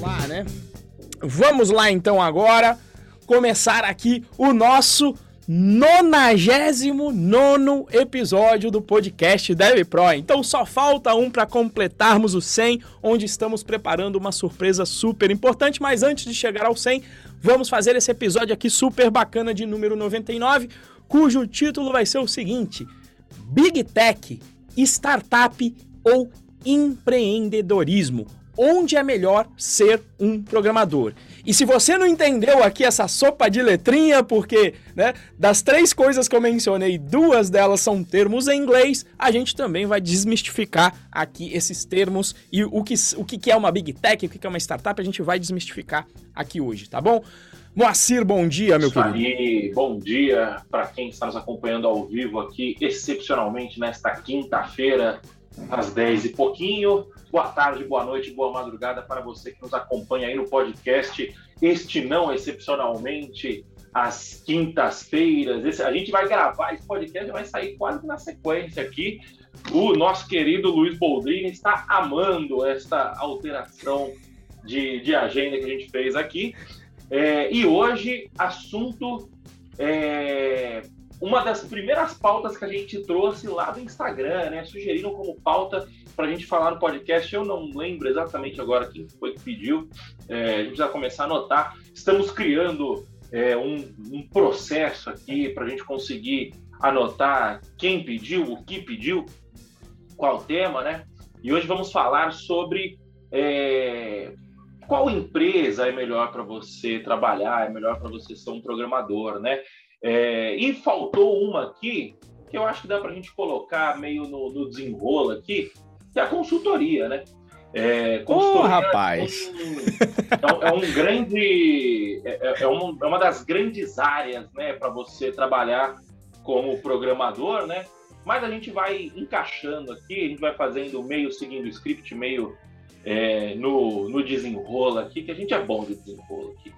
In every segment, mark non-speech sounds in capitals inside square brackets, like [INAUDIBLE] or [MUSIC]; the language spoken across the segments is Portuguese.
Lá, né? Vamos lá então agora começar aqui o nosso 99 episódio do podcast Dev Pro. Então só falta um para completarmos o 100, onde estamos preparando uma surpresa super importante. Mas antes de chegar ao 100, vamos fazer esse episódio aqui super bacana de número 99, cujo título vai ser o seguinte: Big Tech, Startup ou Empreendedorismo onde é melhor ser um programador. E se você não entendeu aqui essa sopa de letrinha, porque né, das três coisas que eu mencionei, duas delas são termos em inglês, a gente também vai desmistificar aqui esses termos e o que, o que é uma Big Tech, o que é uma startup, a gente vai desmistificar aqui hoje, tá bom? Moacir, bom dia, meu Isso querido. Aí, bom dia para quem está nos acompanhando ao vivo aqui, excepcionalmente nesta quinta-feira, às 10 e pouquinho. Boa tarde, boa noite, boa madrugada para você que nos acompanha aí no podcast. Este não excepcionalmente às quintas-feiras. A gente vai gravar esse podcast vai sair quase na sequência aqui. O nosso querido Luiz Boldrini está amando esta alteração de, de agenda que a gente fez aqui. É, e hoje, assunto é, uma das primeiras pautas que a gente trouxe lá do Instagram, né? Sugeriram como pauta para a gente falar no podcast. Eu não lembro exatamente agora quem foi que pediu. É, a gente precisa começar a anotar. Estamos criando é, um, um, processo aqui para a gente conseguir anotar quem pediu, o que pediu, qual tema, né? E hoje vamos falar sobre é, qual empresa é melhor para você trabalhar, é melhor para você ser um programador, né? É, e faltou uma aqui, que eu acho que dá para a gente colocar meio no, no desenrolo aqui, que é a consultoria, né? É, consultoria oh, rapaz! É um, é um grande. É, é, é, uma, é uma das grandes áreas né, para você trabalhar como programador, né? Mas a gente vai encaixando aqui, a gente vai fazendo meio seguindo o script, meio é, no, no desenrolo aqui, que a gente é bom de desenrolo aqui.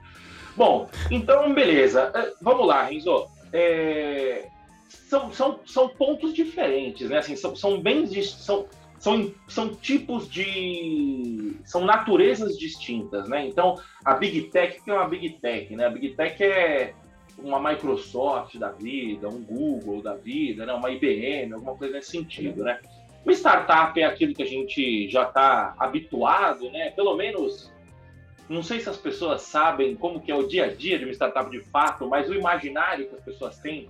Bom, então, beleza. É, vamos lá, Renzo. É, são, são, são pontos diferentes, né? Assim, são, são bem são, são, são tipos de. são naturezas distintas, né? Então, a Big Tech, que é uma Big Tech? Né? A Big Tech é uma Microsoft da vida, um Google da vida, né? uma IBM, alguma coisa nesse sentido, né? Uma startup é aquilo que a gente já está habituado, né? Pelo menos não sei se as pessoas sabem como que é o dia a dia de uma startup de fato, mas o imaginário que as pessoas têm,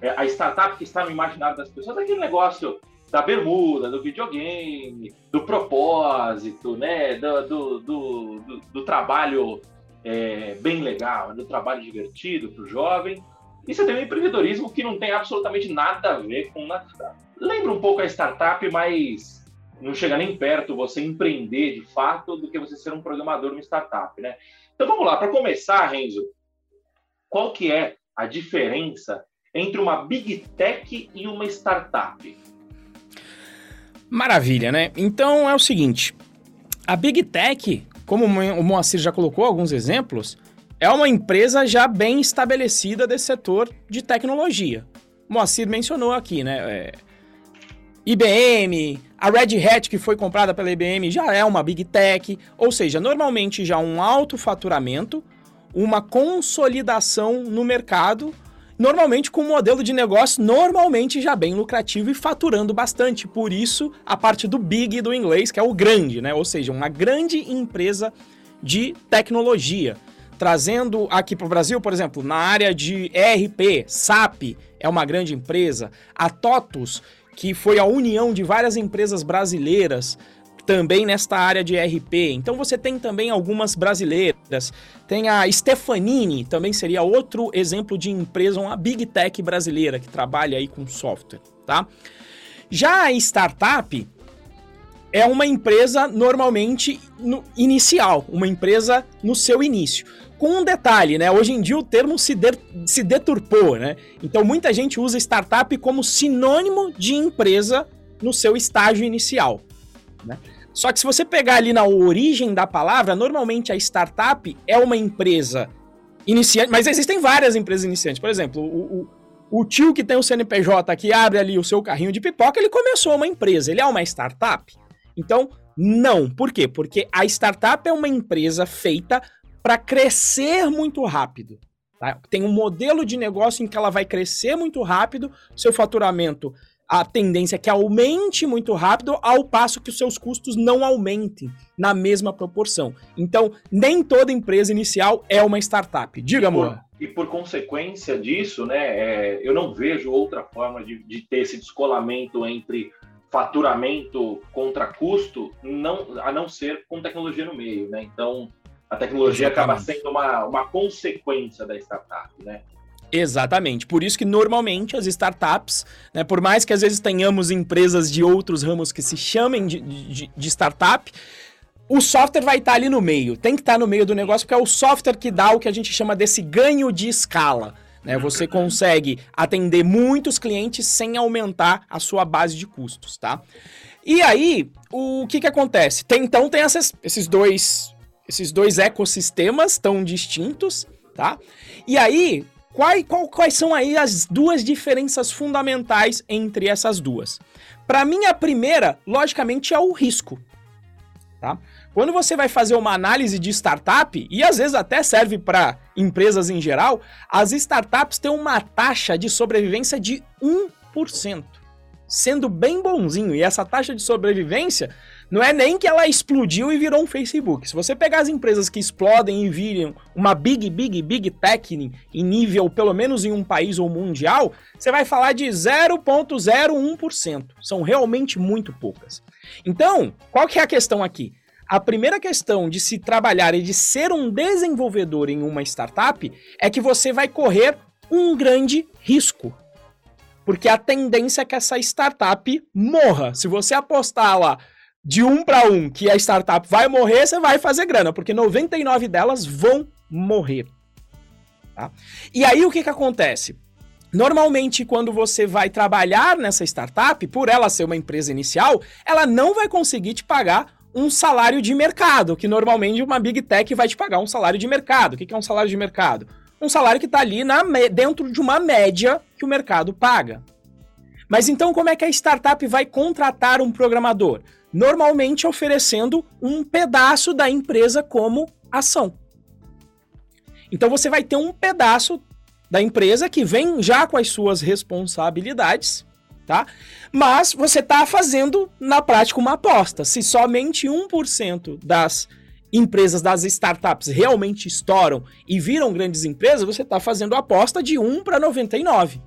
é, a startup que está no imaginário das pessoas é aquele negócio da bermuda, do videogame, do propósito, né, do, do, do, do, do trabalho é, bem legal, do trabalho divertido para o jovem. E você tem um empreendedorismo que não tem absolutamente nada a ver com nada. Lembra um pouco a startup, mas não chega nem perto você empreender de fato do que você ser um programador numa startup, né? Então vamos lá, para começar, Renzo, qual que é a diferença entre uma big tech e uma startup? Maravilha, né? Então é o seguinte, a big tech, como o Moacir já colocou alguns exemplos, é uma empresa já bem estabelecida desse setor de tecnologia. Moacir mencionou aqui, né? É, IBM, a Red Hat que foi comprada pela IBM já é uma Big Tech, ou seja, normalmente já um alto faturamento, uma consolidação no mercado, normalmente com um modelo de negócio normalmente já bem lucrativo e faturando bastante. Por isso, a parte do big do inglês, que é o grande, né? Ou seja, uma grande empresa de tecnologia. Trazendo aqui para o Brasil, por exemplo, na área de ERP, SAP é uma grande empresa, a TOTUS, que foi a união de várias empresas brasileiras também nesta área de RP. Então você tem também algumas brasileiras. Tem a Stefanini, também seria outro exemplo de empresa, uma big tech brasileira que trabalha aí com software, tá? Já a startup é uma empresa normalmente no inicial, uma empresa no seu início com um detalhe, né? Hoje em dia o termo se, de, se deturpou, né? Então muita gente usa startup como sinônimo de empresa no seu estágio inicial, né? Só que se você pegar ali na origem da palavra, normalmente a startup é uma empresa iniciante, mas existem várias empresas iniciantes. Por exemplo, o, o, o tio que tem o CNPJ que abre ali o seu carrinho de pipoca, ele começou uma empresa, ele é uma startup. Então, não. Por quê? Porque a startup é uma empresa feita para crescer muito rápido. Tá? Tem um modelo de negócio em que ela vai crescer muito rápido, seu faturamento, a tendência é que aumente muito rápido, ao passo que os seus custos não aumentem na mesma proporção. Então, nem toda empresa inicial é uma startup. Diga, amor. E por consequência disso, né, é, eu não vejo outra forma de, de ter esse descolamento entre faturamento contra custo, não, a não ser com tecnologia no meio, né? Então, a tecnologia Exatamente. acaba sendo uma, uma consequência da startup, né? Exatamente. Por isso que normalmente as startups, né, por mais que às vezes tenhamos empresas de outros ramos que se chamem de, de, de startup, o software vai estar ali no meio. Tem que estar no meio do negócio, porque é o software que dá o que a gente chama desse ganho de escala. Né? Você consegue atender muitos clientes sem aumentar a sua base de custos, tá? E aí, o que que acontece? Tem, então tem essas, esses dois esses dois ecossistemas tão distintos, tá? E aí, quais, qual, quais são aí as duas diferenças fundamentais entre essas duas? Para mim, a primeira, logicamente, é o risco, tá? Quando você vai fazer uma análise de startup, e às vezes até serve para empresas em geral, as startups têm uma taxa de sobrevivência de 1%, sendo bem bonzinho. E essa taxa de sobrevivência não é nem que ela explodiu e virou um Facebook. Se você pegar as empresas que explodem e viram uma big, big, big tech em nível, pelo menos em um país ou mundial, você vai falar de 0,01%. São realmente muito poucas. Então, qual que é a questão aqui? A primeira questão de se trabalhar e de ser um desenvolvedor em uma startup é que você vai correr um grande risco. Porque a tendência é que essa startup morra. Se você apostar lá de um para um que a startup vai morrer, você vai fazer grana, porque 99 delas vão morrer. Tá? E aí o que, que acontece? Normalmente, quando você vai trabalhar nessa startup, por ela ser uma empresa inicial, ela não vai conseguir te pagar um salário de mercado, que normalmente uma Big Tech vai te pagar um salário de mercado. O que é um salário de mercado? Um salário que está ali na, dentro de uma média que o mercado paga. Mas então, como é que a startup vai contratar um programador? Normalmente oferecendo um pedaço da empresa como ação. Então você vai ter um pedaço da empresa que vem já com as suas responsabilidades tá? Mas você está fazendo na prática uma aposta. Se somente 1% das empresas, das startups realmente estouram e viram grandes empresas, você está fazendo a aposta de 1 para 99.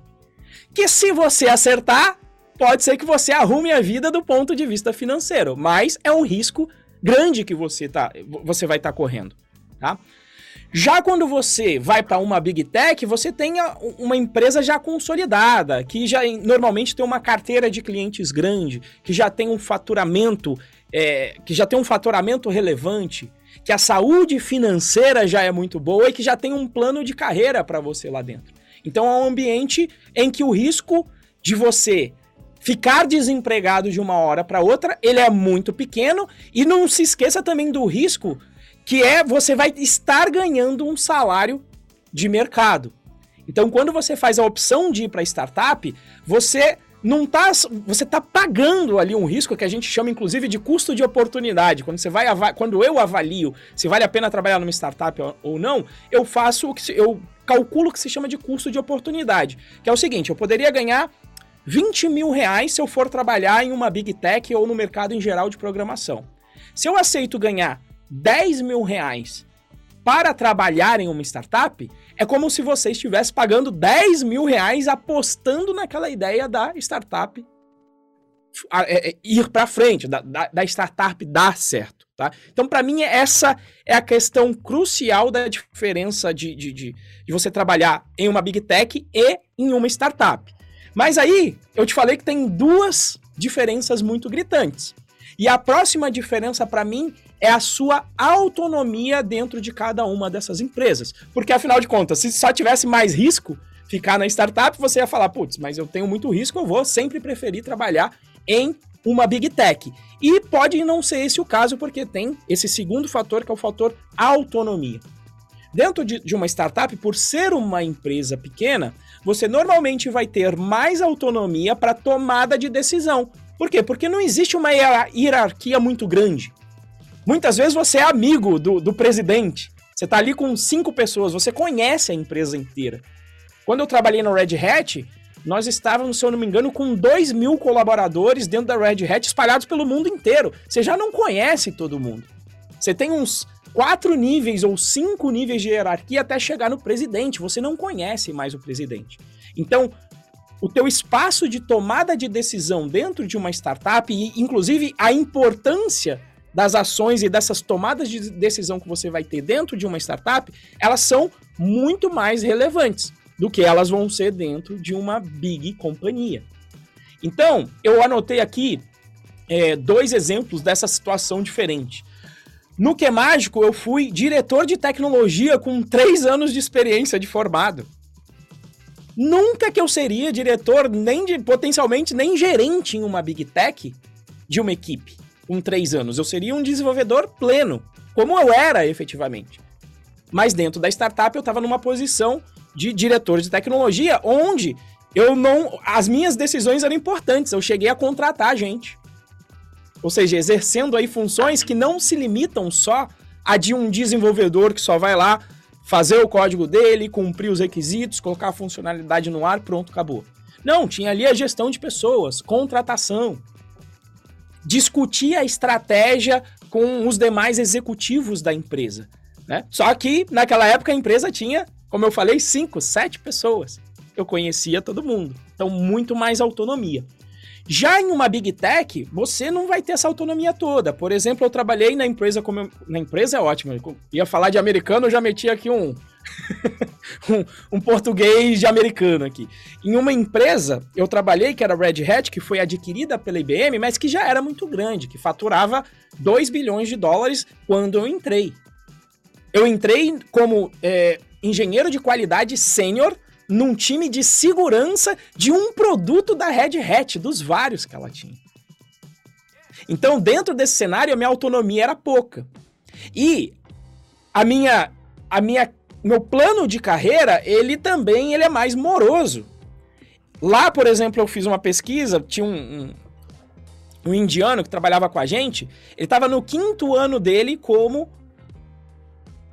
Que se você acertar, pode ser que você arrume a vida do ponto de vista financeiro, mas é um risco grande que você, tá, você vai estar tá correndo, tá? Já quando você vai para uma Big Tech, você tem uma empresa já consolidada, que já normalmente tem uma carteira de clientes grande, que já tem um faturamento, é, que já tem um faturamento relevante, que a saúde financeira já é muito boa e que já tem um plano de carreira para você lá dentro. Então é um ambiente em que o risco de você ficar desempregado de uma hora para outra, ele é muito pequeno e não se esqueça também do risco que é você vai estar ganhando um salário de mercado. Então, quando você faz a opção de ir para startup, você não tá, você tá pagando ali um risco que a gente chama inclusive de custo de oportunidade. Quando você vai quando eu avalio se vale a pena trabalhar numa startup ou não, eu faço o que eu calculo o que se chama de custo de oportunidade, que é o seguinte: eu poderia ganhar 20 mil reais se eu for trabalhar em uma big tech ou no mercado em geral de programação. Se eu aceito ganhar 10 mil reais para trabalhar em uma startup, é como se você estivesse pagando 10 mil reais apostando naquela ideia da startup é, é, ir para frente, da, da, da, startup dar certo. Tá? Então, para mim, essa é a questão crucial da diferença de, de, de, de você trabalhar em uma big tech e em uma startup. Mas aí, eu te falei que tem duas diferenças muito gritantes. E a próxima diferença para mim é a sua autonomia dentro de cada uma dessas empresas. Porque afinal de contas, se só tivesse mais risco ficar na startup, você ia falar, putz, mas eu tenho muito risco, eu vou sempre preferir trabalhar em uma big tech. E pode não ser esse o caso, porque tem esse segundo fator, que é o fator autonomia. Dentro de, de uma startup, por ser uma empresa pequena, você normalmente vai ter mais autonomia para tomada de decisão. Por quê? Porque não existe uma hierarquia muito grande. Muitas vezes você é amigo do, do presidente. Você está ali com cinco pessoas, você conhece a empresa inteira. Quando eu trabalhei no Red Hat, nós estávamos, se eu não me engano, com 2 mil colaboradores dentro da Red Hat espalhados pelo mundo inteiro. Você já não conhece todo mundo. Você tem uns quatro níveis ou cinco níveis de hierarquia até chegar no presidente. Você não conhece mais o presidente. Então, o teu espaço de tomada de decisão dentro de uma startup e inclusive a importância das ações e dessas tomadas de decisão que você vai ter dentro de uma startup, elas são muito mais relevantes do que elas vão ser dentro de uma big companhia. Então, eu anotei aqui é, dois exemplos dessa situação diferente. No Que Mágico, eu fui diretor de tecnologia com três anos de experiência de formado. Nunca que eu seria diretor, nem de, potencialmente, nem gerente em uma Big Tech de uma equipe com três anos. Eu seria um desenvolvedor pleno, como eu era efetivamente. Mas dentro da startup eu estava numa posição de diretor de tecnologia, onde eu não. As minhas decisões eram importantes. Eu cheguei a contratar gente. Ou seja, exercendo aí funções que não se limitam só a de um desenvolvedor que só vai lá fazer o código dele, cumprir os requisitos, colocar a funcionalidade no ar, pronto, acabou. Não, tinha ali a gestão de pessoas, contratação, discutir a estratégia com os demais executivos da empresa. Né? Só que naquela época a empresa tinha, como eu falei, cinco, sete pessoas. Eu conhecia todo mundo. Então, muito mais autonomia. Já em uma Big Tech, você não vai ter essa autonomia toda. Por exemplo, eu trabalhei na empresa como. Eu... Na empresa é ótimo. Eu ia falar de americano, eu já meti aqui um. [LAUGHS] um, um, português de americano aqui. Em uma empresa, eu trabalhei que era Red Hat, que foi adquirida pela IBM, mas que já era muito grande, que faturava 2 bilhões de dólares quando eu entrei. Eu entrei como é, engenheiro de qualidade sênior num time de segurança de um produto da Red Hat, dos vários que ela tinha. Então, dentro desse cenário, a minha autonomia era pouca. E a minha, a minha, meu plano de carreira, ele também ele é mais moroso. Lá, por exemplo, eu fiz uma pesquisa, tinha um, um, um indiano que trabalhava com a gente, ele estava no quinto ano dele como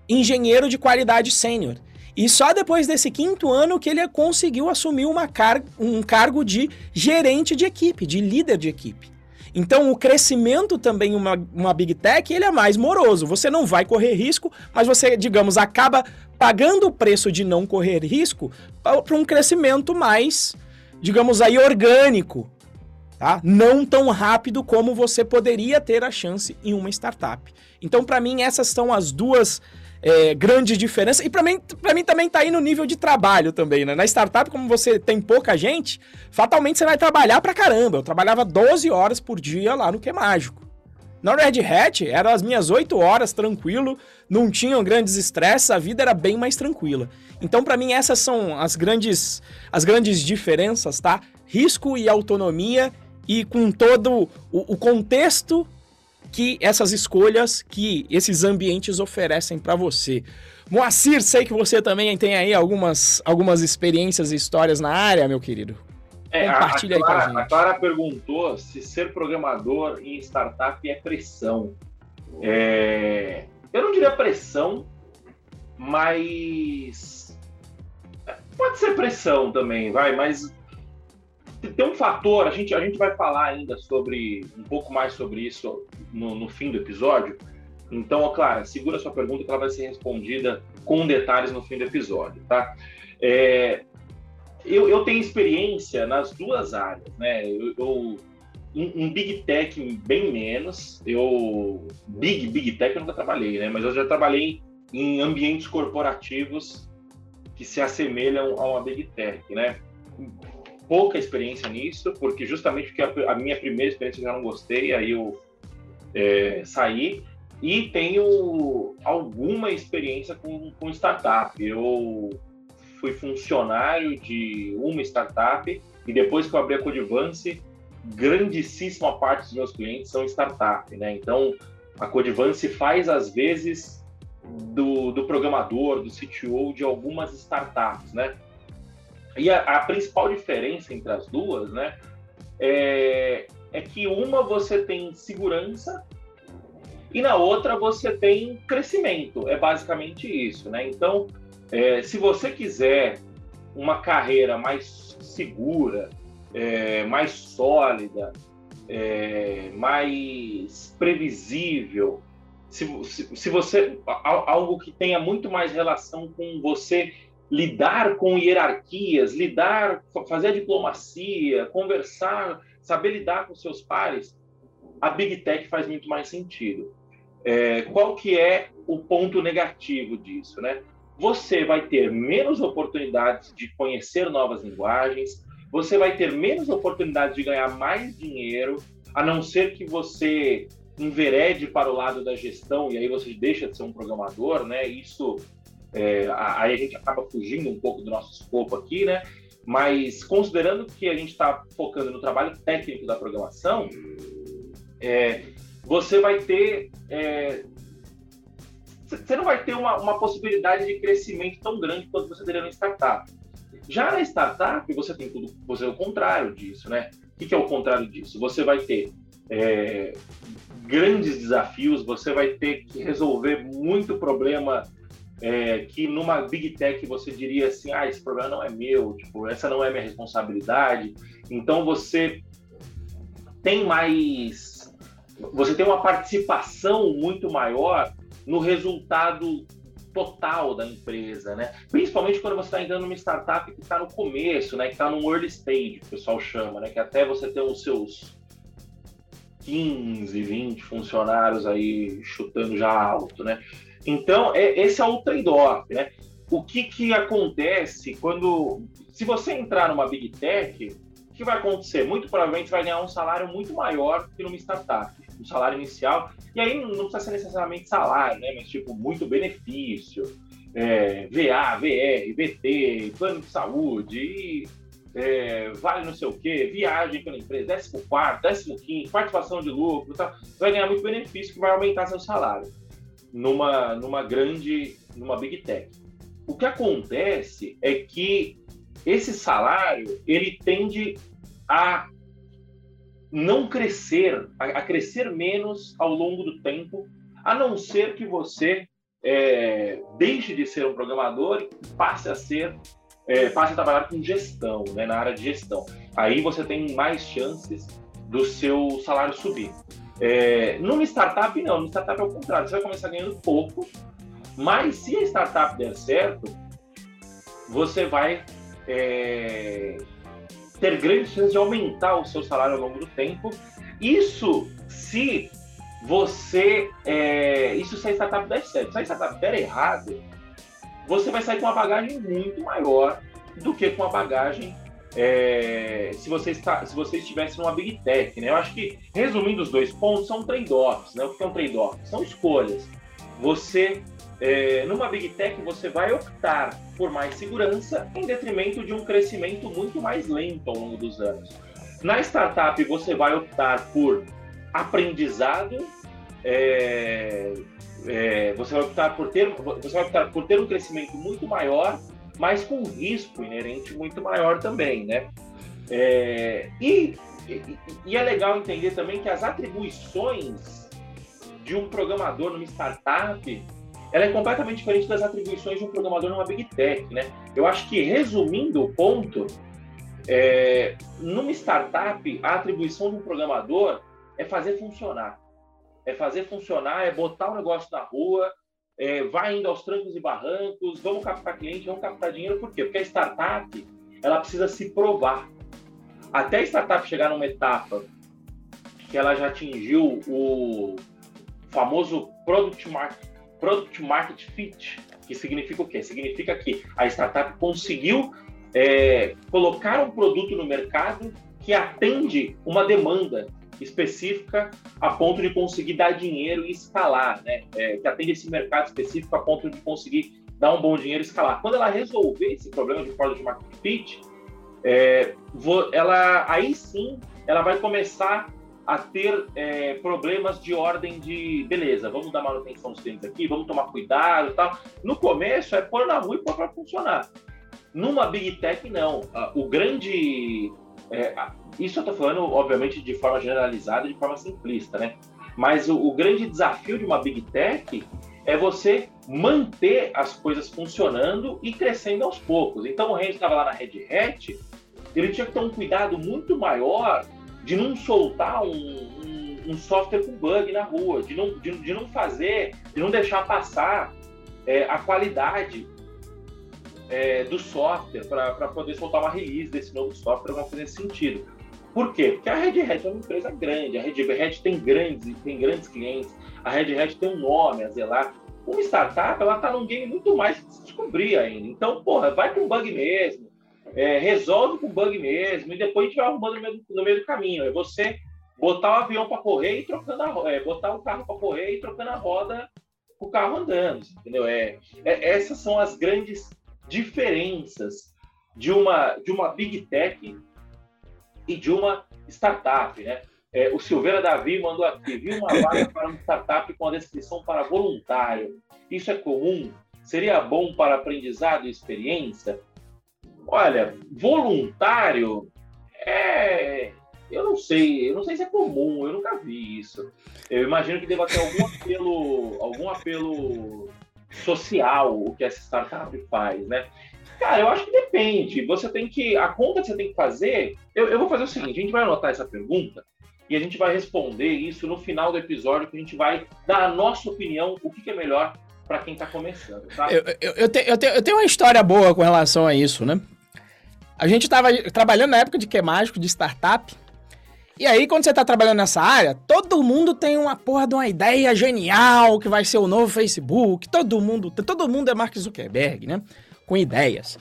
engenheiro de qualidade sênior. E só depois desse quinto ano que ele conseguiu assumir uma car um cargo de gerente de equipe, de líder de equipe. Então, o crescimento também uma, uma Big Tech, ele é mais moroso. Você não vai correr risco, mas você, digamos, acaba pagando o preço de não correr risco para um crescimento mais, digamos aí, orgânico. Tá? Não tão rápido como você poderia ter a chance em uma startup. Então, para mim, essas são as duas é, grande diferença. E para mim, mim também tá aí no nível de trabalho também, né? Na startup, como você tem pouca gente, fatalmente você vai trabalhar pra caramba. Eu trabalhava 12 horas por dia lá no Que Mágico. Na Red Hat, eram as minhas 8 horas tranquilo, não tinham grandes estresses, a vida era bem mais tranquila. Então, para mim, essas são as grandes, as grandes diferenças, tá? Risco e autonomia e com todo o contexto que essas escolhas que esses ambientes oferecem para você. Moacir, sei que você também tem aí algumas, algumas experiências e histórias na área, meu querido. É, Compartilha a, Clara, aí com a gente. A Clara perguntou se ser programador em startup é pressão. É, eu não diria pressão, mas pode ser pressão também, vai, mas tem um fator, a gente, a gente vai falar ainda sobre um pouco mais sobre isso no, no fim do episódio. Então, ó, Clara, segura sua pergunta que ela vai ser respondida com detalhes no fim do episódio, tá? É, eu, eu tenho experiência nas duas áreas, né? Eu, eu em, em, Big Tech bem menos. Eu Big Big Tech eu nunca trabalhei, né? Mas eu já trabalhei em ambientes corporativos que se assemelham a uma Big Tech, né? Pouca experiência nisso, porque justamente porque a, a minha primeira experiência eu já não gostei, aí eu é, saí. E tenho alguma experiência com, com startup. Eu fui funcionário de uma startup e depois que eu abri a Codivance, grandíssima parte dos meus clientes são startup, né? Então, a Codivance faz, às vezes, do, do programador, do CTO de algumas startups, né? E a, a, principal diferença entre as duas, né, é, é que uma você tem segurança e na outra você tem crescimento. É basicamente isso, né? Então, é, se você quiser uma carreira mais segura, é, mais sólida, é, mais previsível, se, se, se, você algo que tenha muito mais relação com você lidar com hierarquias, lidar, fazer a diplomacia, conversar, saber lidar com seus pares, a Big Tech faz muito mais sentido. É, qual que é o ponto negativo disso, né? Você vai ter menos oportunidades de conhecer novas linguagens, você vai ter menos oportunidades de ganhar mais dinheiro, a não ser que você enverede para o lado da gestão e aí você deixa de ser um programador, né? Isso é, aí a gente acaba fugindo um pouco do nosso escopo aqui, né? Mas considerando que a gente está focando no trabalho técnico da programação, é, você vai ter. É, você não vai ter uma, uma, possibilidade de crescimento tão grande quanto você teria na startup. Já na startup, você tem tudo, você é o contrário disso, né? O que, que é o contrário disso? Você vai ter é, grandes desafios, você vai ter que resolver muito problema é, que numa big tech você diria assim, ah, esse problema não é meu, tipo, essa não é minha responsabilidade. Então você tem mais, você tem uma participação muito maior no resultado total da empresa, né? Principalmente quando você está entrando numa startup que está no começo, né? Que está num early stage, que o pessoal chama, né? Que até você ter os seus 15, 20 funcionários aí chutando já alto, né? Então, é, esse é o trade-off, né? O que, que acontece quando... Se você entrar numa Big Tech, o que vai acontecer? Muito provavelmente vai ganhar um salário muito maior que numa startup, um salário inicial. E aí não precisa ser necessariamente salário, né? Mas, tipo, muito benefício, é, VA, VR, VT, plano de saúde, e, é, vale não sei o quê, viagem pela empresa, 14, 15, participação de lucro, tá? vai ganhar muito benefício que vai aumentar seu salário numa, numa grande, numa big tech. O que acontece é que esse salário ele tende a não crescer, a, crescer menos ao longo do tempo, a não ser que você é, deixe de ser um programador e passe a ser é, passe a trabalhar com gestão, né, na área de gestão. Aí você tem mais chances do seu salário subir. É, numa startup, não. Numa startup é o contrário. Você vai começar ganhando pouco, mas se a startup der certo, você vai é, ter grandes chances de aumentar o seu salário ao longo do tempo. Isso se você. É, isso se a startup der certo. Se a startup der errado, você vai sair com uma bagagem muito maior do que com a bagagem é, se, você está, se você estivesse numa Big Tech. Né? Eu acho que, resumindo os dois pontos, são trade-offs. Né? O que é um trade-off? São escolhas. Você, é, numa Big Tech, você vai optar por mais segurança em detrimento de um crescimento muito mais lento ao longo dos anos. Na startup, você vai optar por aprendizado, é, é, você vai optar por ter, você vai optar por ter um crescimento muito maior mas com risco inerente muito maior também, né? É, e, e, e, é legal entender também que as atribuições de um programador numa startup ela é completamente diferente das atribuições de um programador numa big tech, né? Eu acho que resumindo o ponto, é, numa startup a atribuição de um programador é fazer funcionar, é fazer funcionar, é botar o negócio na rua, é, vai indo aos trancos e barrancos, vamos captar cliente, vamos captar dinheiro, por quê? Porque a startup ela precisa se provar. Até a startup chegar numa etapa que ela já atingiu o famoso Product Market, product market Fit, que significa o quê? Significa que a startup conseguiu é, colocar um produto no mercado que atende uma demanda específica a ponto de conseguir dar dinheiro e escalar, né? É, que atende esse mercado específico a ponto de conseguir dar um bom dinheiro e escalar. Quando ela resolver esse problema de product market fit, é, vou, ela aí sim ela vai começar a ter é, problemas de ordem de beleza, vamos dar manutenção dos clientes aqui, vamos tomar cuidado e tal. No começo é pôr na rua e pôr para funcionar. Numa Big Tech, não. O grande. É, isso eu estou falando, obviamente, de forma generalizada, de forma simplista, né? Mas o, o, grande desafio de uma Big Tech é você manter as coisas funcionando e crescendo aos poucos. Então, o Renzo estava lá na Red Hat, ele tinha que ter um cuidado muito maior de não soltar um, um, um software com bug na rua, de não, de, de não fazer, de não deixar passar é, a qualidade é, do software para poder soltar uma release desse novo software, alguma coisa nesse sentido. Por quê? Porque a Red Hat é uma empresa grande, a Red Hat tem grandes, tem grandes clientes, a Red Hat tem um nome a zelar. Uma startup, ela está num game muito mais que se descobrir ainda. Então, porra, vai com bug mesmo, é, resolve com bug mesmo, e depois a gente vai arrumando no meio, no meio do caminho. É você botar o avião para correr e trocando a é, botar o carro para correr e trocando a roda o carro andando, entendeu? É, é, essas são as grandes diferenças de uma, de uma big tech e de uma startup, né? É, o Silveira Davi mandou aqui, viu uma vaga para uma startup com a descrição para voluntário. Isso é comum? Seria bom para aprendizado e experiência? Olha, voluntário é. Eu não sei, eu não sei se é comum, eu nunca vi isso. Eu imagino que deva ter algum apelo, algum apelo social o que essa startup faz, né? Cara, eu acho que depende. Você tem que. A conta que você tem que fazer. Eu, eu vou fazer o seguinte: a gente vai anotar essa pergunta e a gente vai responder isso no final do episódio, que a gente vai dar a nossa opinião, o que, que é melhor para quem está começando, tá? Eu, eu, eu, te, eu, te, eu tenho uma história boa com relação a isso, né? A gente estava trabalhando na época de que é mágico, de startup. E aí, quando você está trabalhando nessa área, todo mundo tem uma porra de uma ideia genial que vai ser o novo Facebook. Todo mundo, todo mundo é Mark Zuckerberg, né? Com ideias.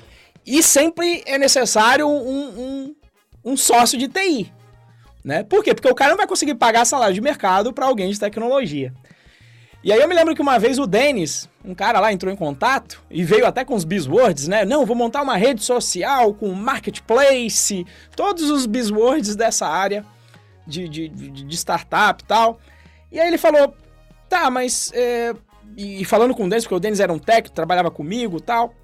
E sempre é necessário um, um, um sócio de TI. Né? Por quê? Porque o cara não vai conseguir pagar salário de mercado para alguém de tecnologia. E aí eu me lembro que uma vez o Denis, um cara lá, entrou em contato e veio até com os buzzwords, né? Não, vou montar uma rede social com marketplace, todos os buzzwords dessa área de, de, de startup e tal. E aí ele falou, tá, mas... É... E falando com o Denis, porque o Denis era um técnico, trabalhava comigo e tal.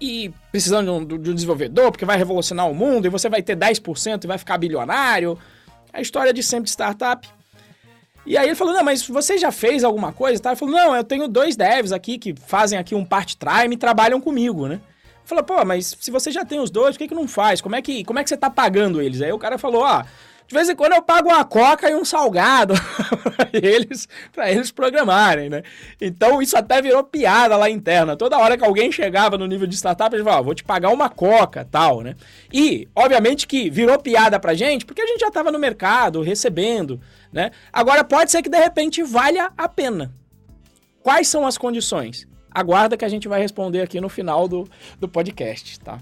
E precisando de um, de um desenvolvedor, porque vai revolucionar o mundo e você vai ter 10% e vai ficar bilionário. A história de sempre de startup. E aí ele falou, não, mas você já fez alguma coisa? Tá? Ele falou, não, eu tenho dois devs aqui que fazem aqui um part-time e trabalham comigo, né? Falou, pô, mas se você já tem os dois, por que, que não faz? Como é que, como é que você tá pagando eles? Aí o cara falou, ó, ah, de vez em quando eu pago uma coca e um salgado [LAUGHS] para eles, eles programarem, né? Então isso até virou piada lá interna. Toda hora que alguém chegava no nível de startup, eles falavam, vou te pagar uma coca, tal, né? E, obviamente que virou piada pra gente, porque a gente já estava no mercado, recebendo, né? Agora pode ser que de repente valha a pena. Quais são as condições? Aguarda que a gente vai responder aqui no final do, do podcast, tá?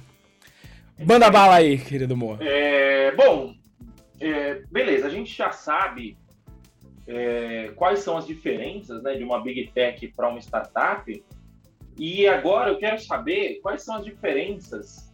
Manda bala aí, querido Moa. É, bom, é, beleza, a gente já sabe é, quais são as diferenças né, de uma Big Tech para uma startup. E agora eu quero saber quais são as diferenças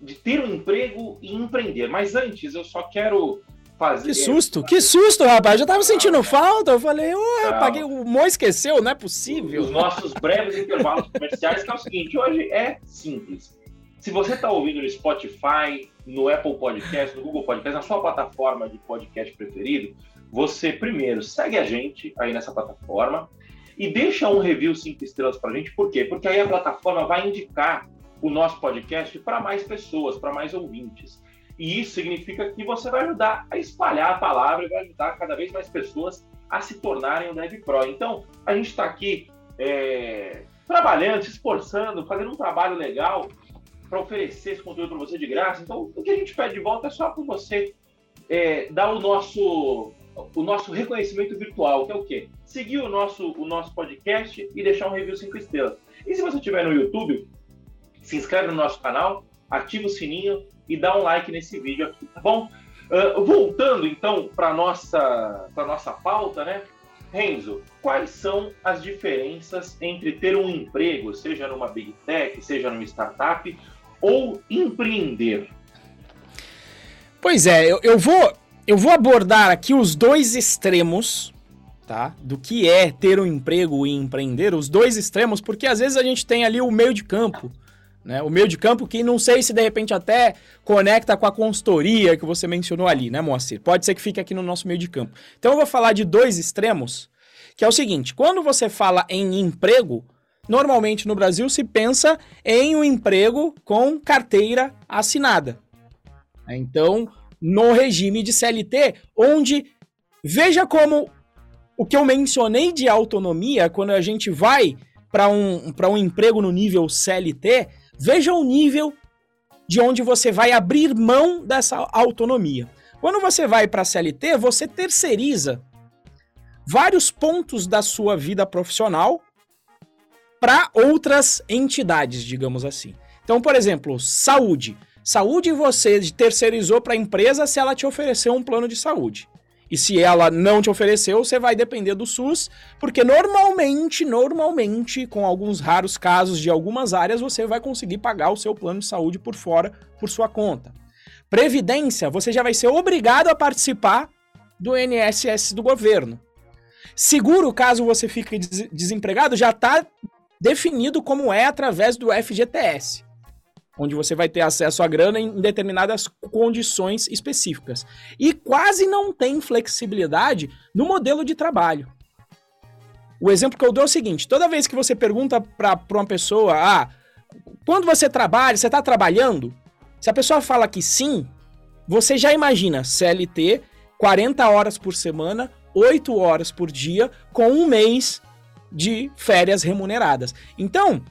de ter um emprego e empreender. Mas antes, eu só quero fazer. Que susto, que susto, rapaz. Eu tava sentindo falta. Eu falei, oh, eu paguei. O Mo esqueceu, não é possível. Os nossos breves intervalos comerciais, que é o seguinte: hoje é simples. Se você está ouvindo no Spotify, no Apple Podcast, no Google Podcast, na sua plataforma de podcast preferido, você primeiro segue a gente aí nessa plataforma e deixa um review cinco estrelas para a gente. Por quê? Porque aí a plataforma vai indicar o nosso podcast para mais pessoas, para mais ouvintes. E isso significa que você vai ajudar a espalhar a palavra e vai ajudar cada vez mais pessoas a se tornarem o Dev Pro. Então, a gente está aqui é, trabalhando, se esforçando, fazendo um trabalho legal para oferecer esse conteúdo para você de graça. Então, o que a gente pede de volta é só para você é, dar o nosso, o nosso reconhecimento virtual, que é o quê? Seguir o nosso, o nosso podcast e deixar um review 5 estrelas. E se você estiver no YouTube, se inscreve no nosso canal, ativa o sininho e dá um like nesse vídeo aqui, tá bom? Uh, voltando então para nossa para nossa pauta, né? Renzo, quais são as diferenças entre ter um emprego, seja numa big tech, seja numa startup, ou empreender? Pois é, eu, eu, vou, eu vou abordar aqui os dois extremos, tá? Do que é ter um emprego e empreender, os dois extremos, porque às vezes a gente tem ali o meio de campo, Né? O meio de campo que não sei se de repente até conecta com a consultoria que você mencionou ali, né, Moacir? Pode ser que fique aqui no nosso meio de campo. Então eu vou falar de dois extremos, que é o seguinte: quando você fala em emprego, normalmente no Brasil se pensa em um emprego com carteira assinada. Então, no regime de CLT, onde veja como o que eu mencionei de autonomia, quando a gente vai para um, um emprego no nível CLT, veja o nível de onde você vai abrir mão dessa autonomia. Quando você vai para a CLT, você terceiriza vários pontos da sua vida profissional para outras entidades, digamos assim. Então, por exemplo, saúde. Saúde você terceirizou para a empresa se ela te oferecer um plano de saúde. E se ela não te ofereceu, você vai depender do SUS, porque normalmente, normalmente, com alguns raros casos de algumas áreas, você vai conseguir pagar o seu plano de saúde por fora, por sua conta. Previdência, você já vai ser obrigado a participar do INSS do governo. Seguro, caso você fique desempregado, já está definido como é através do FGTS onde você vai ter acesso à grana em determinadas condições específicas. E quase não tem flexibilidade no modelo de trabalho. O exemplo que eu dou é o seguinte: toda vez que você pergunta para uma pessoa, ah, quando você trabalha, você está trabalhando? Se a pessoa fala que sim, você já imagina CLT, 40 horas por semana, 8 horas por dia, com um mês de férias remuneradas. Então,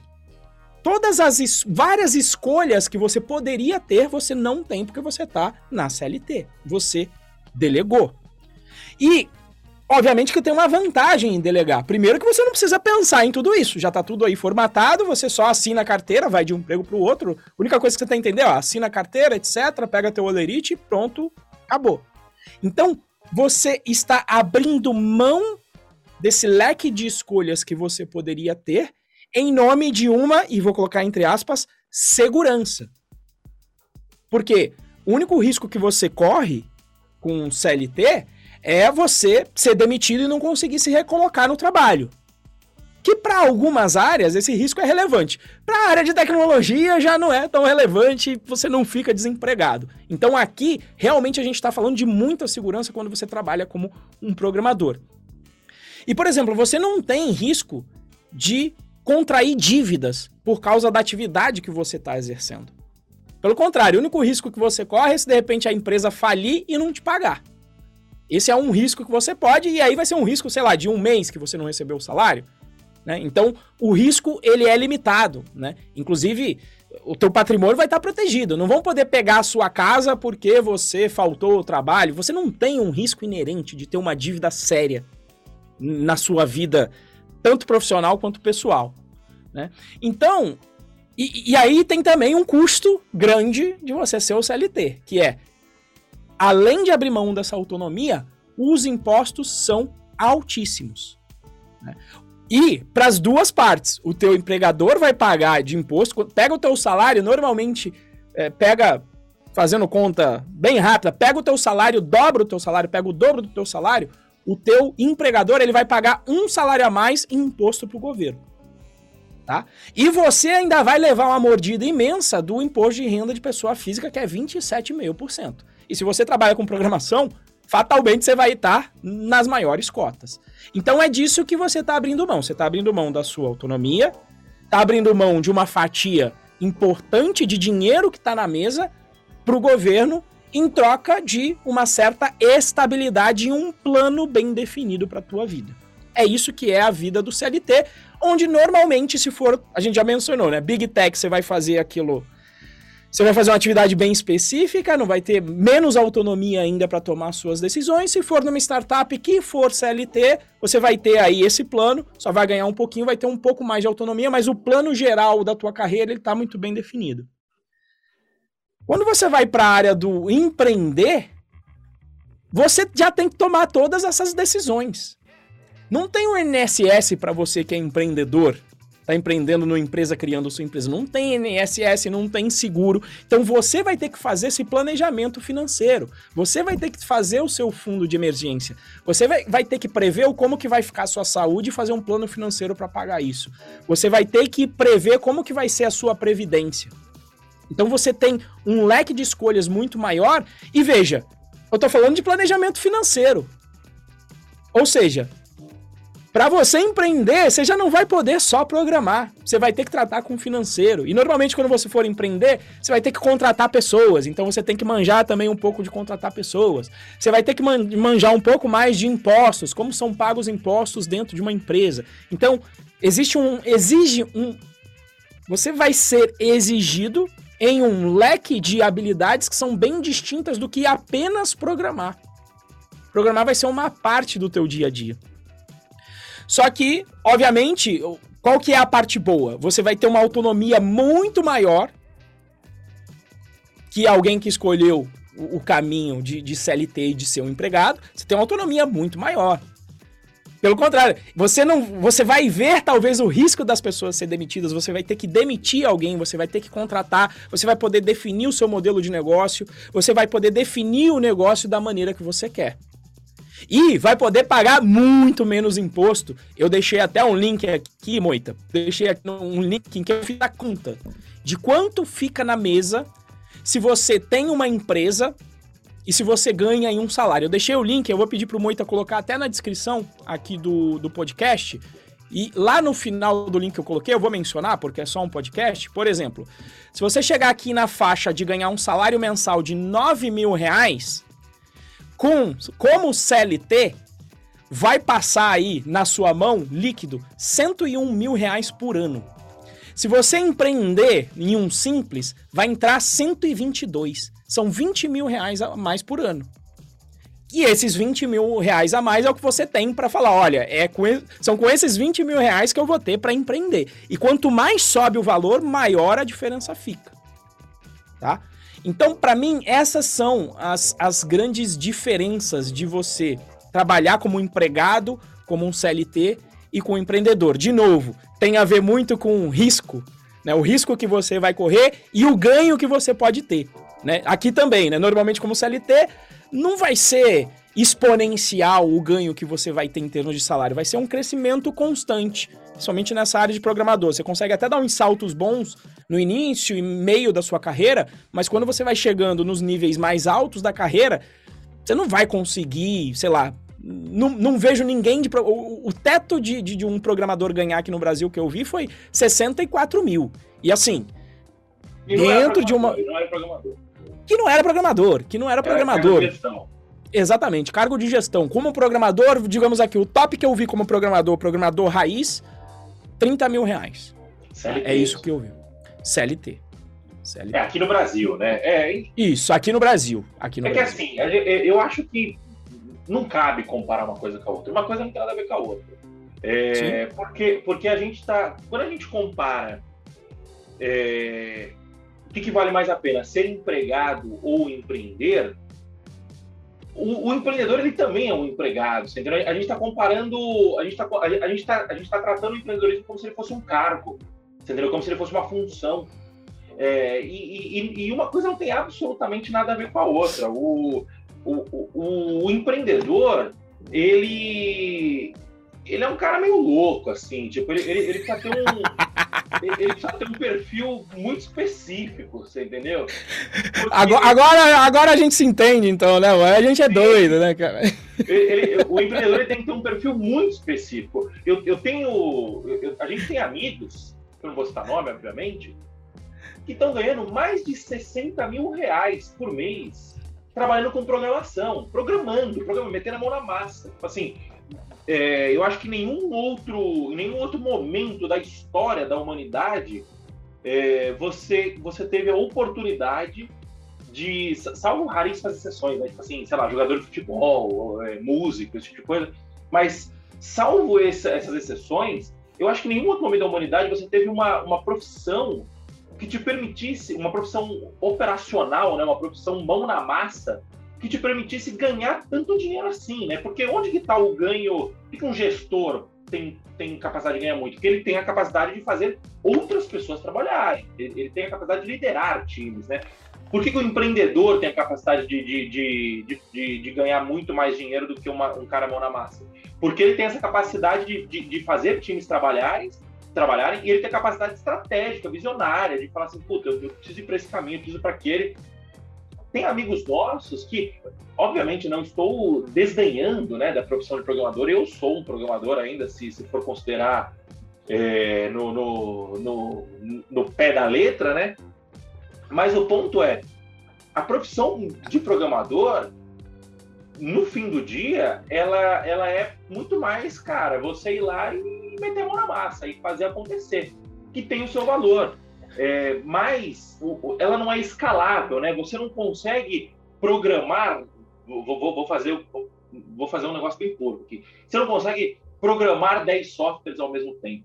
todas as es várias escolhas que você poderia ter, você não tem porque você está na CLT. Você delegou. E, obviamente, que tem uma vantagem em delegar. Primeiro, que você não precisa pensar em tudo isso. Já está tudo aí formatado, você só assina a carteira, vai de um emprego para o outro. A única coisa que você tem que entender, ó, assina a carteira, etc., pega teu olerite e pronto, acabou. Então, você está abrindo mão desse leque de escolhas que você poderia ter em nome de uma, e vou colocar entre aspas, segurança. Porque o único risco que você corre com CLT é você ser demitido e não conseguir se recolocar no trabalho. Que para algumas áreas esse risco é relevante. Para a área de tecnologia já não é tão relevante, você não fica desempregado. Então aqui realmente a gente está falando de muita segurança quando você trabalha como um programador. E por exemplo, você não tem risco de contrair dívidas por causa da atividade que você está exercendo. Pelo contrário, o único risco que você corre é se de repente a empresa falir e não te pagar. Esse é um risco que você pode, e aí vai ser um risco, sei lá, de um mês que você não recebeu o salário. Né? Então, o risco ele é limitado. Né? Inclusive, o teu patrimônio vai estar protegido. Não vão poder pegar a sua casa porque você faltou o trabalho. Você não tem um risco inerente de ter uma dívida séria na sua vida tanto profissional quanto pessoal. Né? Então, e, e, aí tem também um custo grande de você ser o CLT, que é, além de abrir mão dessa autonomia, os impostos são altíssimos. Né? E para as duas partes, o teu empregador vai pagar de imposto, pega o teu salário, normalmente é, pega, fazendo conta bem rápida, pega o teu salário, dobra o teu salário, pega o dobro do teu salário, o teu empregador ele vai pagar um salário a mais em imposto para o governo. Tá? E você ainda vai levar uma mordida imensa do imposto de renda de pessoa física, que é 27,5%. E se você trabalha com programação, fatalmente você vai estar nas maiores cotas. Então é disso que você está abrindo mão. Você está abrindo mão da sua autonomia, está abrindo mão de uma fatia importante de dinheiro que está na mesa para o governo em troca de uma certa estabilidade e um plano bem definido para a tua vida. É isso que é a vida do CLT, onde normalmente, se for, a gente já mencionou, né? Big Tech, você vai fazer aquilo. Você vai fazer uma atividade bem específica, não vai ter menos autonomia ainda para tomar suas decisões. Se for numa startup que for CLT, você vai ter aí esse plano, só vai ganhar um pouquinho, vai ter um pouco mais de autonomia, mas o plano geral da tua carreira ele está muito bem definido. Quando você vai para a área do empreender, você já tem que tomar todas essas decisões. Não tem um INSS para você que é empreendedor está empreendendo numa empresa, criando sua empresa. Não tem INSS, não tem seguro. Então você vai ter que fazer esse planejamento financeiro. Você vai ter que fazer o seu fundo de emergência. Você vai, vai ter que prever o como que vai ficar a sua saúde e fazer um plano financeiro para pagar isso. Você vai ter que prever como que vai ser a sua previdência. Então você tem um leque de escolhas muito maior e veja, eu estou falando de planejamento financeiro. Ou seja, para você empreender, você já não vai poder só programar. Você vai ter que tratar com financeiro. E normalmente, quando você for empreender, você vai ter que contratar pessoas. Então, você tem que manjar também um pouco de contratar pessoas. Você vai ter que manjar um pouco mais de impostos, como são pagos impostos dentro de uma empresa. Então, existe um. Exige um. Você vai ser exigido em um leque de habilidades que são bem distintas do que apenas programar. Programar vai ser uma parte do teu dia a dia. Só que, obviamente, qual que é a parte boa? Você vai ter uma autonomia muito maior que alguém que escolheu o, caminho de, de CLT e de ser um empregado. Você tem uma autonomia muito maior. Pelo contrário, você não, você vai ver talvez o risco das pessoas ser demitidas, você vai ter que demitir alguém, você vai ter que contratar, você vai poder definir o seu modelo de negócio, você vai poder definir o negócio da maneira que você quer. E vai poder pagar muito menos imposto. Eu deixei até um link aqui, Moita. Deixei aqui um link em que eu fiz a conta de quanto fica na mesa se você tem uma empresa e se você ganha em um salário. Eu deixei o link, eu vou pedir pro Moita colocar até na descrição aqui do, do podcast. E lá no final do link que eu coloquei, eu vou mencionar, porque é só um podcast. Por exemplo, se você chegar aqui na faixa de ganhar um salário mensal de 9 mil reais, com, como CLT, vai passar aí na sua mão líquido 101 mil reais por ano. Se você empreender em um simples, vai entrar 122. São 20 mil reais a mais por ano. E esses 20 mil reais a mais é o que você tem para falar: olha, é com, são com esses 20 mil reais que eu vou ter para empreender. E quanto mais sobe o valor, maior a diferença fica. Tá? Então, para mim, essas são as, as grandes diferenças de você trabalhar como empregado, como um CLT e com um empreendedor. De novo, tem a ver muito com risco, né? O risco que você vai correr e o ganho que você pode ter, né? Aqui também, né? Normalmente como CLT não vai ser exponencial o ganho que você vai ter em termos de salário, vai ser um crescimento constante, somente nessa área de programador. Você consegue até dar uns saltos bons no início e meio da sua carreira, mas quando você vai chegando nos níveis mais altos da carreira, você não vai conseguir, sei lá, não, não vejo ninguém de. O, o teto de, de, de, um programador ganhar aqui no Brasil que eu vi foi 64 mil. E assim, e dentro de uma. Não era programador. Que não era programador, que não era programador. Exatamente, cargo de gestão. Como programador, digamos aqui, o top que eu vi como programador, programador raiz, 30 mil reais. É isso que eu vi. CLT. CLT. É aqui no Brasil, né? É, Isso, aqui no Brasil. Aqui no é Brasil. que assim, eu acho que não cabe comparar uma coisa com a outra. Uma coisa não tem nada a ver com a outra. É, porque, porque a gente tá. Quando a gente compara é, o que, que, vale mais a pena, ser empregado ou empreender, o, o, empreendedor ele também é um empregado. Entendeu? A gente está comparando, a gente está a gente tá, a gente tá tratando o empreendedorismo como se ele fosse um cargo entendeu? Como se ele fosse uma função. É, e, e, e, uma coisa não tem absolutamente nada a ver com a outra. O, o, o, o, empreendedor, ele, ele é um cara meio louco, assim, tipo, ele, ele, ele ter um. Ele, precisa ter um perfil muito específico, você entendeu? Porque... Agora, agora, agora, a gente se entende, então, né? A gente é doido, né, cara? Ele, o empreendedor tem que ter um perfil muito específico. Eu, eu tenho. Eu, a gente tem amigos eu não vou citar nome, obviamente, que estão ganhando mais de 60 mil reais por mês trabalhando com programação, programando, programando, metendo a mão na massa. Assim, é, eu acho que nenhum outro, em nenhum outro momento da história da humanidade é, você, você teve a oportunidade de, salvo raríssimas exceções, né? Tipo assim, sei lá, jogador de futebol, é, músico, esse tipo de coisa, mas salvo essa, essas exceções, eu acho que em nenhum outro momento da humanidade você teve uma, uma profissão que te permitisse, uma profissão operacional, né, uma profissão mão na massa, que te permitisse ganhar tanto dinheiro assim, né? Porque onde que está o ganho? O que um gestor tem, tem capacidade de ganhar muito? Porque ele tem a capacidade de fazer outras pessoas trabalharem. Ele, ele tem a capacidade de liderar times, né? Por que, que o empreendedor tem a capacidade de, de, de, de, ganhar muito mais dinheiro do que uma, um cara mão na massa? Porque ele tem essa capacidade de, de, de fazer times trabalharem, trabalharem e ele tem a capacidade estratégica, visionária, de falar assim, puta, eu, eu preciso ir para esse caminho, eu preciso para aquele. Tem amigos nossos que, obviamente, não estou desdenhando né, da profissão de programador, eu sou um programador ainda, se, se for considerar é, no, no, no, no pé da letra, né? Mas o ponto é, a profissão de programador, no fim do dia, ela, ela é muito mais, cara, você ir lá e meter a mão na massa e fazer acontecer, que tem o seu valor. É, mas o, ela não é escalável, né? Você não consegue programar. Vou, vou, vou fazer, vou, fazer um negócio bem porco aqui. Você não consegue programar 10 softwares ao mesmo tempo,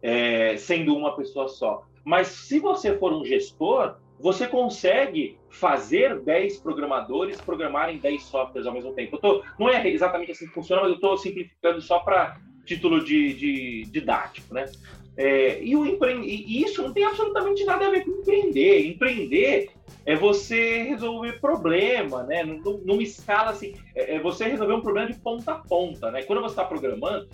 é, sendo uma pessoa só. Mas se você for um gestor, você consegue fazer 10 programadores programarem 10 softwares ao mesmo tempo. Tô, não é exatamente assim que funciona, mas eu estou simplificando só para título de, de, didático, né? É, e, o empre... e isso não tem absolutamente nada a ver com empreender. Empreender é você resolver problema, né? Numa escala assim, é, é você resolver um problema de ponta a ponta, né? Quando você está programando,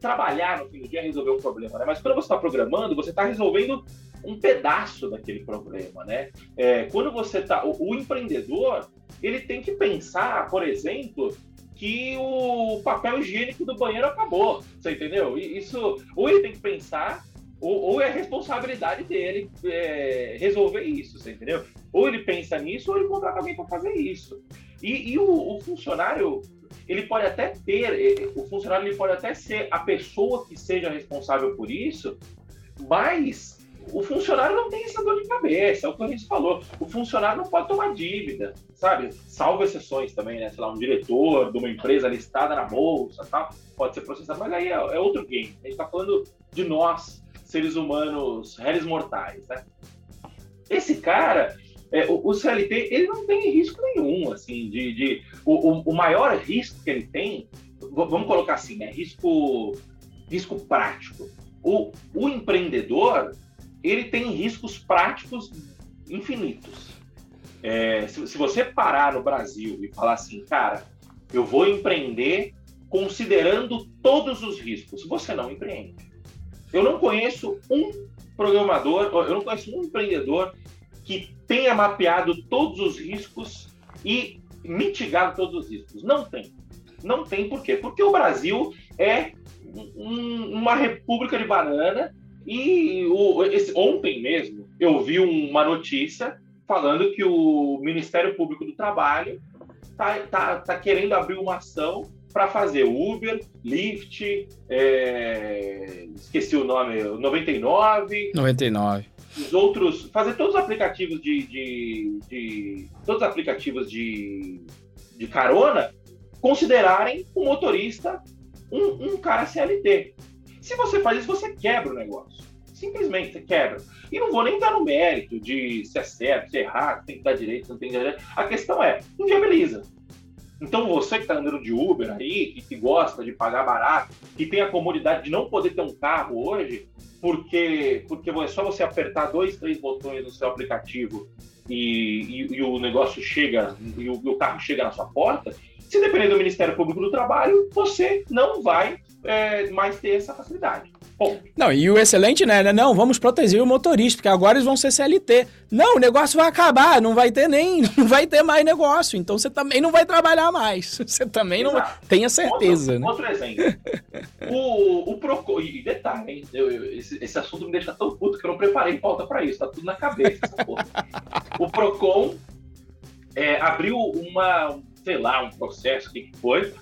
trabalhar no fim do dia é resolver um problema, né? Mas quando você está programando, você está resolvendo um pedaço daquele problema, né? É, quando você tá, o, o, empreendedor ele tem que pensar, por exemplo, que o papel higiênico do banheiro acabou, você entendeu? E isso, ou ele tem que pensar, ou, ou é responsabilidade dele é, resolver isso, você entendeu? Ou ele pensa nisso, ou ele contrata alguém para fazer isso. E, e o, o funcionário ele pode até ter, o funcionário ele pode até ser a pessoa que seja responsável por isso, mas o funcionário não tem essa dor de cabeça, é o que a gente falou. O funcionário não pode tomar dívida, sabe? Salvo exceções também, né? Sei lá, um diretor de uma empresa listada na bolsa tal, pode ser processado, mas aí é, é outro game. A gente está falando de nós, seres humanos, réis mortais, né? Esse cara, é, o, o, CLT, ele não tem risco nenhum, assim, de... de o, o, o maior risco que ele tem, vamos colocar assim, né? Risco, risco prático. O, o empreendedor, ele tem riscos práticos infinitos. É, se, se, você parar no Brasil e falar assim, cara, eu vou empreender considerando todos os riscos, você não empreende. Eu não conheço um programador, eu não conheço um empreendedor que tenha mapeado todos os riscos e mitigado todos os riscos. Não tem. Não tem por quê? Porque o Brasil é um, uma república de banana e o, esse, ontem mesmo eu vi uma notícia falando que o Ministério Público do Trabalho está tá, tá querendo abrir uma ação para fazer Uber, Lyft, é, esqueci o nome, 99. 99. Os outros, fazer todos os aplicativos de, de, de todos os aplicativos de, de carona considerarem o motorista um, um cara CLT. Se você faz isso, você quebra o negócio. Simplesmente, você quebra. E não vou nem dar no mérito de se é certo, se é errado, tem que dar direito, não tem que dar direito. A questão é, inviabiliza. Então você que está andando de Uber aí, que, que, gosta de pagar barato, que tem a comodidade de não poder ter um carro hoje, porque, porque é só você apertar dois, três botões no seu aplicativo e, e, e o negócio chega, e o, e o carro chega na sua porta, se depender do Ministério Público do Trabalho, você não vai é, mais ter essa facilidade. Não, e o excelente, né? Não, vamos proteger o motorista, porque agora eles vão ser CLT. Não, o negócio vai acabar, não vai ter nem, [LAUGHS] não vai ter mais negócio. Então você também não vai trabalhar mais. [LAUGHS] Você também Exato. não tenha certeza. Outro, né? outro exemplo. o, o Procon. E detalhe, hein? Eu, eu, esse, esse, assunto me deixa tão puto que eu não preparei pauta para isso. Tá tudo na cabeça, essa porra. [LAUGHS] o Procon é, abriu uma, sei lá, um processo, o que foi,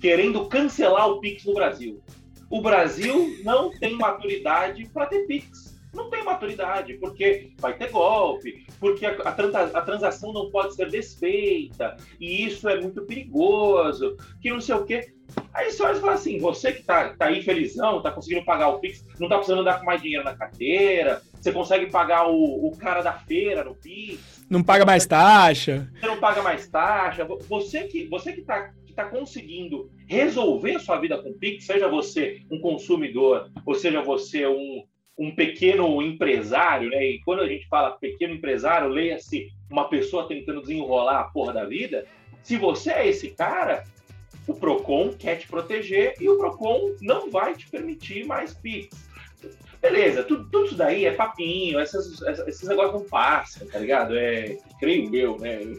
querendo cancelar o Pix no Brasil. O Brasil não tem maturidade para ter Pix. Não tem maturidade, porque vai ter golpe, porque a, a, transação não pode ser desfeita, e isso é muito perigoso, que não sei o quê. Aí você olha e fala assim: você que tá, tá aí felizão, tá conseguindo pagar o Pix, não tá precisando dar com mais dinheiro na carteira, você consegue pagar o, o cara da feira no Pix. Não paga mais taxa. Você não paga mais taxa. Você que, você que tá está conseguindo resolver a sua vida com Pix, seja você um consumidor, ou seja você um, um pequeno empresário, né? E quando a gente fala pequeno empresário, leia-se uma pessoa tentando desenrolar a porra da vida. Se você é esse cara, o Procon quer te proteger e o Procon não vai te permitir mais Pix. Beleza, tudo, tudo isso daí é papinho, essas, esses negócios não passam, tá ligado? É, creio eu, né? Eu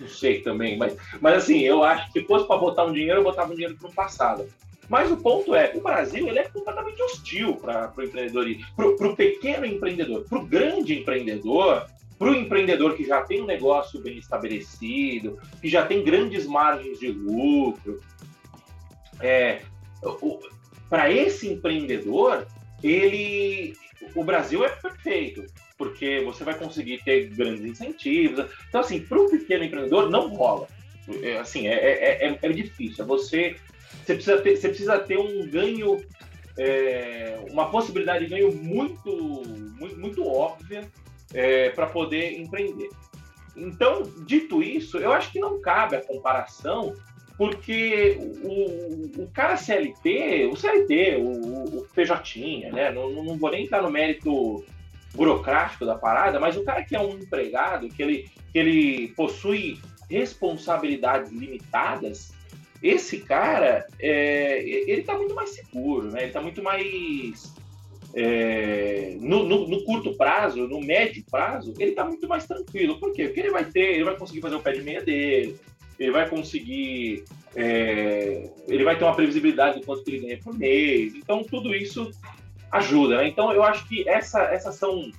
não sei também, mas, mas assim, eu acho que se fosse para botar um dinheiro, eu botava um dinheiro para o passado. Mas o ponto é, o Brasil ele é completamente hostil para o empreendedorismo, para o pequeno empreendedor, para o grande empreendedor, para o empreendedor que já tem um negócio bem estabelecido, que já tem grandes margens de lucro. É, para esse empreendedor, ele, o Brasil é perfeito, porque você vai conseguir ter grandes incentivos. Então, assim, para o pequeno empreendedor não rola. É, assim, é, é, é, é difícil. Você, você, precisa ter, você precisa ter um ganho, é, uma possibilidade de ganho muito, muito, muito óbvia é, para poder empreender. Então, dito isso, eu acho que não cabe a comparação porque o, o cara CLT, o CLT, o, o PJ, né? Não, não vou nem entrar no mérito burocrático da parada, mas o cara que é um empregado, que ele, que ele possui responsabilidades limitadas, esse cara, é, ele está muito mais seguro, né? Ele está muito mais... É, no, no, no, curto prazo, no médio prazo, ele está muito mais tranquilo. Por quê? Porque ele vai ter, ele vai conseguir fazer o pé de meia dele, ele vai conseguir, é, ele vai ter uma previsibilidade do quanto ele ganha por mês. Então, tudo isso ajuda. Né? Então, eu acho que essa, essas são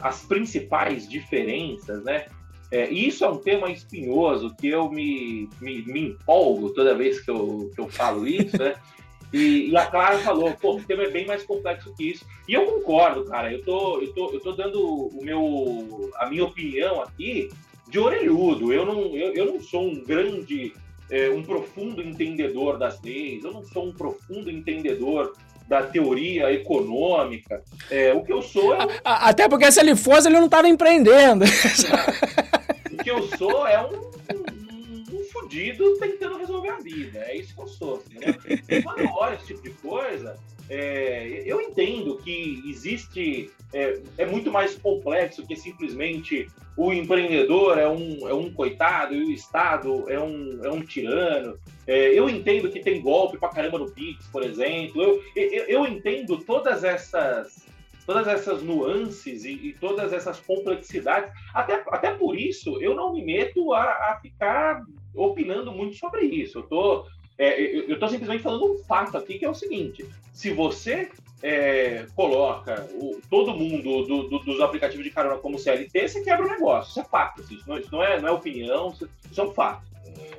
as principais diferenças, né? É, e isso é um tema espinhoso que eu me, me, me empolgo toda vez que eu, que eu falo isso, né? [LAUGHS] E, e, a Clara falou, pô, o tema é bem mais complexo que isso. E eu concordo, cara. Eu tô, eu tô, eu tô dando o meu, a minha opinião aqui, de orelhudo. Eu não, eu, eu não sou um grande, é, um profundo entendedor das leis, eu não sou um profundo entendedor da teoria econômica. É, o que eu sou é. Um... Até porque se ele fosse, ele não estava empreendendo. [LAUGHS] o que eu sou é um, um, um fudido tentando resolver a vida. É isso que eu sou. Né? E quando eu olho esse tipo de coisa, é, eu entendo que existe. É, é, muito mais complexo que simplesmente o empreendedor é um, é um coitado e o Estado é um, é um tirano. É, eu entendo que tem golpe pra caramba no Pix, por exemplo. Eu, eu, eu entendo todas essas, todas essas nuances e, e, todas essas complexidades. Até, até por isso, eu não me meto a, a ficar opinando muito sobre isso. Eu tô é, eu estou simplesmente falando um fato aqui que é o seguinte: se você é, coloca o, todo mundo do, do, dos aplicativos de carona como CLT, você quebra o negócio. Isso é fato. Assim, isso, não, isso não, é, não é opinião, isso é um fato.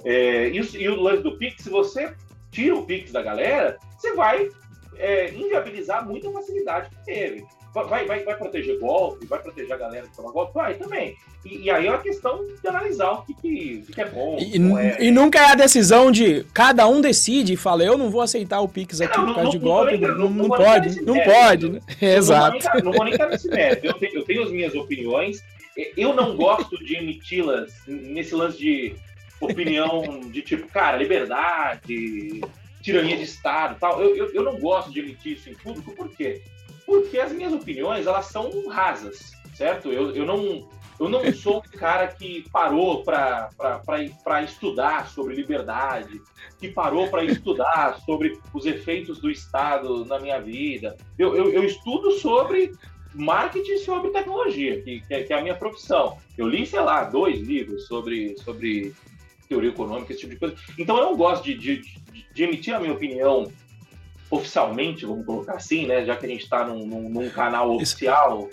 É, e, e, o lance do Pix, se você tira o Pix da galera, você vai é, inviabilizar muita facilidade que teve. Vai, vai, vai proteger golpe, vai proteger a galera que toma golpe? Vai também. E, e aí é uma questão de analisar o que, que, que é bom. E, é. e, nunca é a decisão de cada um decide e fala, eu não vou aceitar o Pix aqui não, por causa não, de golpe. Não, não, não pode, não pode. Né? Exato. Não vou nem estar nesse mérito. Eu tenho, eu tenho as minhas opiniões. Eu não gosto de emiti-las nesse lance de opinião de tipo, cara, liberdade, tirania de Estado tal. Eu, eu, eu não gosto de emitir isso em público, por quê? Porque as minhas opiniões, elas são rasas, certo? Eu, eu não eu não [LAUGHS] sou o cara que parou para estudar sobre liberdade, que parou para estudar [LAUGHS] sobre os efeitos do Estado na minha vida. Eu, eu, eu estudo sobre marketing e sobre tecnologia, que, que, é, que, é, a minha profissão. Eu li, sei lá, dois livros sobre, sobre teoria econômica, esse tipo de coisa. Então eu não gosto de, de, de emitir a minha opinião oficialmente, vamos colocar assim, né? Já que a gente está num, num, num, canal oficial.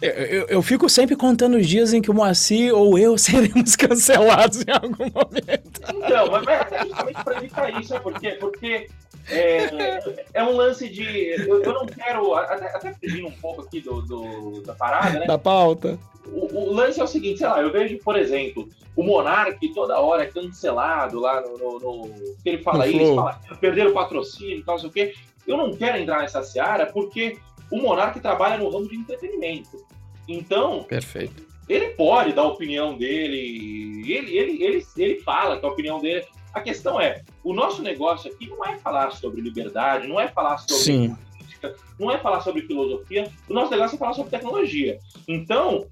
Eu, eu, eu, fico sempre contando os dias em que o Moacir ou eu [LAUGHS] seremos cancelados em algum momento. Então, mas é justamente para evitar isso, é porque, porque é, é um lance de. Eu, eu não quero. Até, até fugindo um pouco aqui do, do, da parada, né? Da pauta. O, o, lance é o seguinte, sei lá, eu vejo, por exemplo, o Monark toda hora é cancelado lá no. no, no que ele fala no isso, fala, perder o patrocínio e tal, sei o quê. Eu não quero entrar nessa seara porque o Monark trabalha no ramo de entretenimento. Então. Perfeito. Ele pode dar a opinião dele, ele, ele, ele, ele fala que a opinião dele A questão é, o nosso negócio aqui não é falar sobre liberdade, não é falar sobre Sim. política, não é falar sobre filosofia, o nosso negócio é falar sobre tecnologia. Então,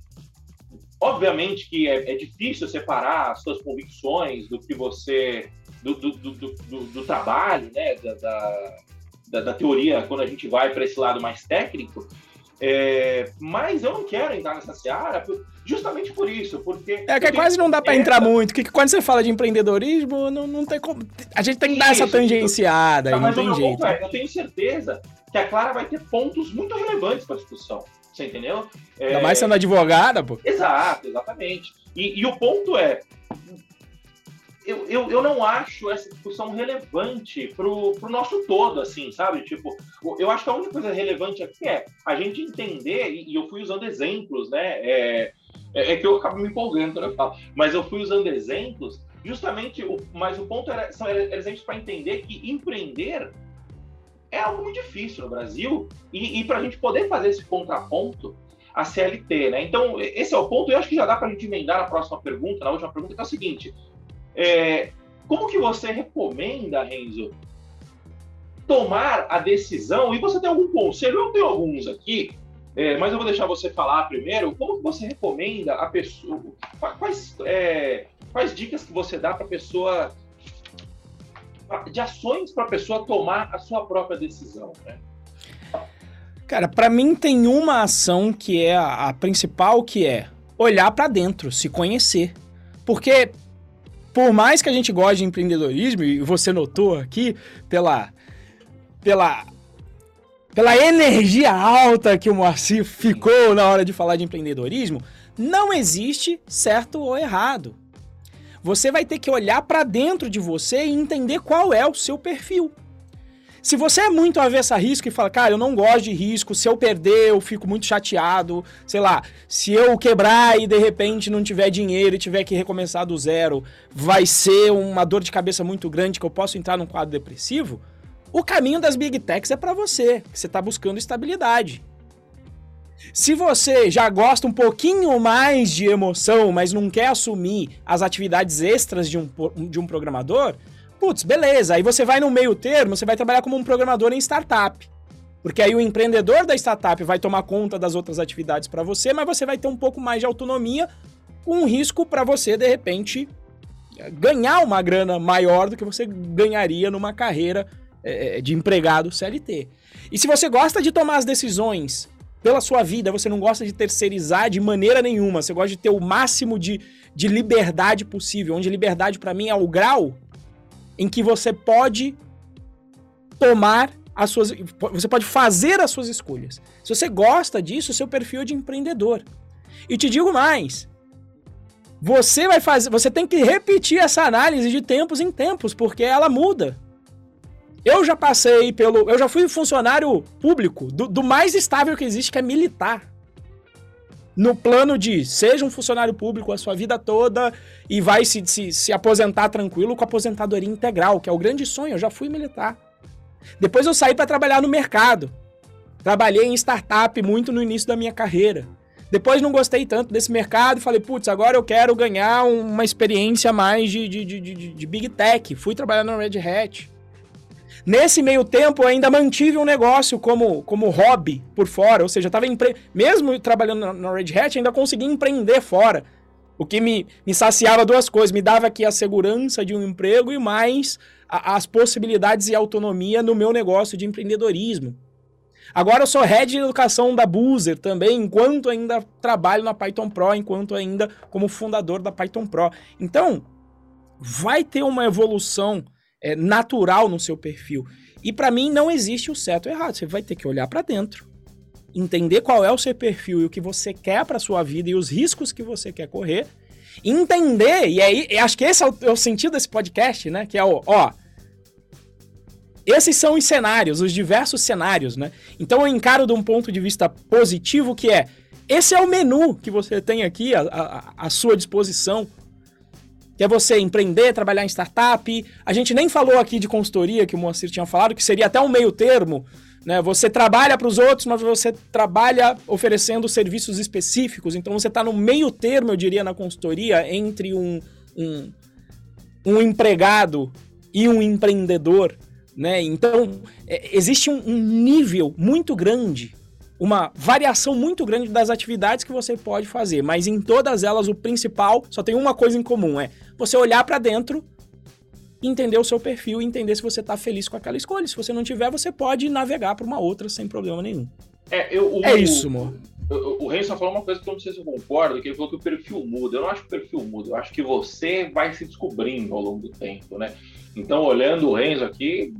obviamente que é, é difícil separar as suas convicções do que você do, do, do, do, do trabalho, né, da, da, da, teoria, quando a gente vai para esse lado mais técnico, é, mas eu não quero entrar nessa seara justamente por isso, porque... É que quase não dá para entrar muito, que quando você fala de empreendedorismo, não, não tem como... A gente tem que dar essa tangenciada, tá, não tem jeito. É, eu tenho certeza que a Clara vai ter pontos muito relevantes para a discussão, você entendeu? É... Ainda mais sendo advogada, pô. Exato, exatamente. E, e o ponto é, eu, eu, eu não acho essa discussão relevante pro, pro nosso todo, assim, sabe? Tipo, eu acho que a única coisa relevante aqui é a gente entender, e, e eu fui usando exemplos, né? É, é, é, que eu acabo me empolgando quando eu falo, mas eu fui usando exemplos, justamente, o, mas o ponto era, são exemplos para entender que empreender é algo muito difícil no Brasil, e, e para a gente poder fazer esse contraponto, a CLT, né? Então, esse é o ponto, e eu acho que já dá para a gente emendar na próxima pergunta, na última pergunta, que é o seguinte: é, como que você recomenda, Renzo, tomar a decisão? E você tem algum conselho? Eu tenho alguns aqui, é, mas eu vou deixar você falar primeiro. Como que você recomenda a pessoa? Quais, é, quais dicas que você dá para a pessoa de ações para a pessoa tomar a sua própria decisão, né? Cara, para mim tem uma ação que é a, a principal, que é olhar para dentro, se conhecer. Porque por mais que a gente goste de empreendedorismo, e você notou aqui pela, pela, pela energia alta que o Moacir ficou na hora de falar de empreendedorismo, não existe certo ou errado. Você vai ter que olhar para dentro de você e entender qual é o seu perfil. Se você é muito avesso a risco e fala, cara, eu não gosto de risco, se eu perder eu fico muito chateado, sei lá, se eu quebrar e de repente não tiver dinheiro e tiver que recomeçar do zero, vai ser uma dor de cabeça muito grande que eu posso entrar num quadro depressivo, o caminho das big techs é para você, que você está buscando estabilidade. Se você já gosta um pouquinho mais de emoção, mas não quer assumir as atividades extras de um, de um programador, Putz, beleza. Aí você vai no meio termo, você vai trabalhar como um programador em startup. Porque aí o empreendedor da startup vai tomar conta das outras atividades para você, mas você vai ter um pouco mais de autonomia, com um risco para você, de repente, ganhar uma grana maior do que você ganharia numa carreira é, de empregado CLT. E se você gosta de tomar as decisões pela sua vida, você não gosta de terceirizar de maneira nenhuma, você gosta de ter o máximo de, de liberdade possível, onde liberdade para mim é o grau em que você pode tomar as suas. Você pode fazer as suas escolhas. Se você gosta disso, seu perfil é de empreendedor. E te digo mais. Você vai fazer. Você tem que repetir essa análise de tempos em tempos, porque ela muda. Eu já passei pelo. Eu já fui funcionário público do, do mais estável que existe, que é militar no plano de seja um funcionário público a sua vida toda e vai se, se, se aposentar tranquilo com aposentadoria integral, que é o grande sonho. Eu já fui militar. Depois eu saí para trabalhar no mercado. Trabalhei em startup muito no início da minha carreira. Depois não gostei tanto desse mercado falei, putz, agora eu quero ganhar uma experiência mais de, de, de, de, de Big Tech. Fui trabalhar na Red Hat. Nesse meio tempo, eu ainda mantive um negócio como, como hobby por fora, ou seja, estava empre... mesmo trabalhando na Red Hat, ainda consegui empreender fora. O que me, me saciava duas coisas, me dava aqui a segurança de um emprego e mais a, as possibilidades e autonomia no meu negócio de empreendedorismo. Agora eu sou head de educação da Boozer também, enquanto ainda trabalho na Python Pro, enquanto ainda como fundador da Python Pro. Então, vai ter uma evolução é, natural no seu perfil. E para mim não existe o certo ou errado. Você vai ter que olhar para dentro, entender qual é o seu perfil e o que você quer para sua vida e os riscos que você quer correr, entender e aí acho que esse é o, é o sentido desse podcast, né? Que é o ó, esses são os cenários, os diversos cenários, né? Então eu encaro de um ponto de vista positivo que é esse é o menu que você tem aqui à, à, à sua disposição que é você empreender, trabalhar em startup. A gente nem falou aqui de consultoria, que o Moacir tinha falado, que seria até um meio termo. Né? Você trabalha para os outros, mas você trabalha oferecendo serviços específicos. Então você está no meio termo, eu diria, na consultoria, entre um, um, um empregado e um empreendedor, né? Então, é, existe um, um nível muito grande, uma variação muito grande das atividades que você pode fazer, mas em todas elas o principal só tem uma coisa em comum, é você olhar para dentro entender o seu perfil e entender se você está feliz com aquela escolha. Se você não tiver, você pode navegar para uma outra sem problema nenhum. É, eu, o, é isso, amor. O, o Renzo falou uma coisa que eu não sei se eu concordo, que ele falou que o perfil muda. Eu não acho que o perfil muda, eu acho que você vai se descobrindo ao longo do tempo, né? Então, olhando o Renzo aqui,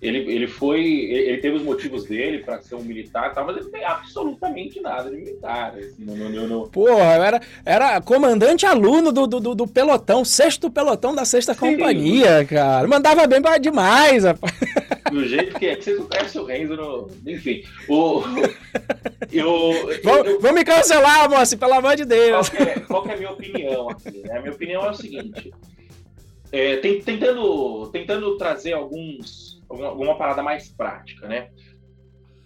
ele, ele foi. Ele teve os motivos dele para ser um militar e tal, mas ele não tem absolutamente nada de militar. Assim, no, no, no... Porra, era, era comandante aluno do, do, do pelotão, sexto pelotão da sexta Sim. companhia, cara. Mandava bem demais, rapaz. [LAUGHS] Do jeito que é, que vocês não conhecem o Renzo no. Enfim. O, [LAUGHS] eu, eu, Vou me cancelar, moça, pelo amor de Deus. Qual, é, qual é a minha opinião aqui? Né? A minha opinião é o seguinte. É, tentando, tentando trazer alguns alguma, alguma parada mais prática, né?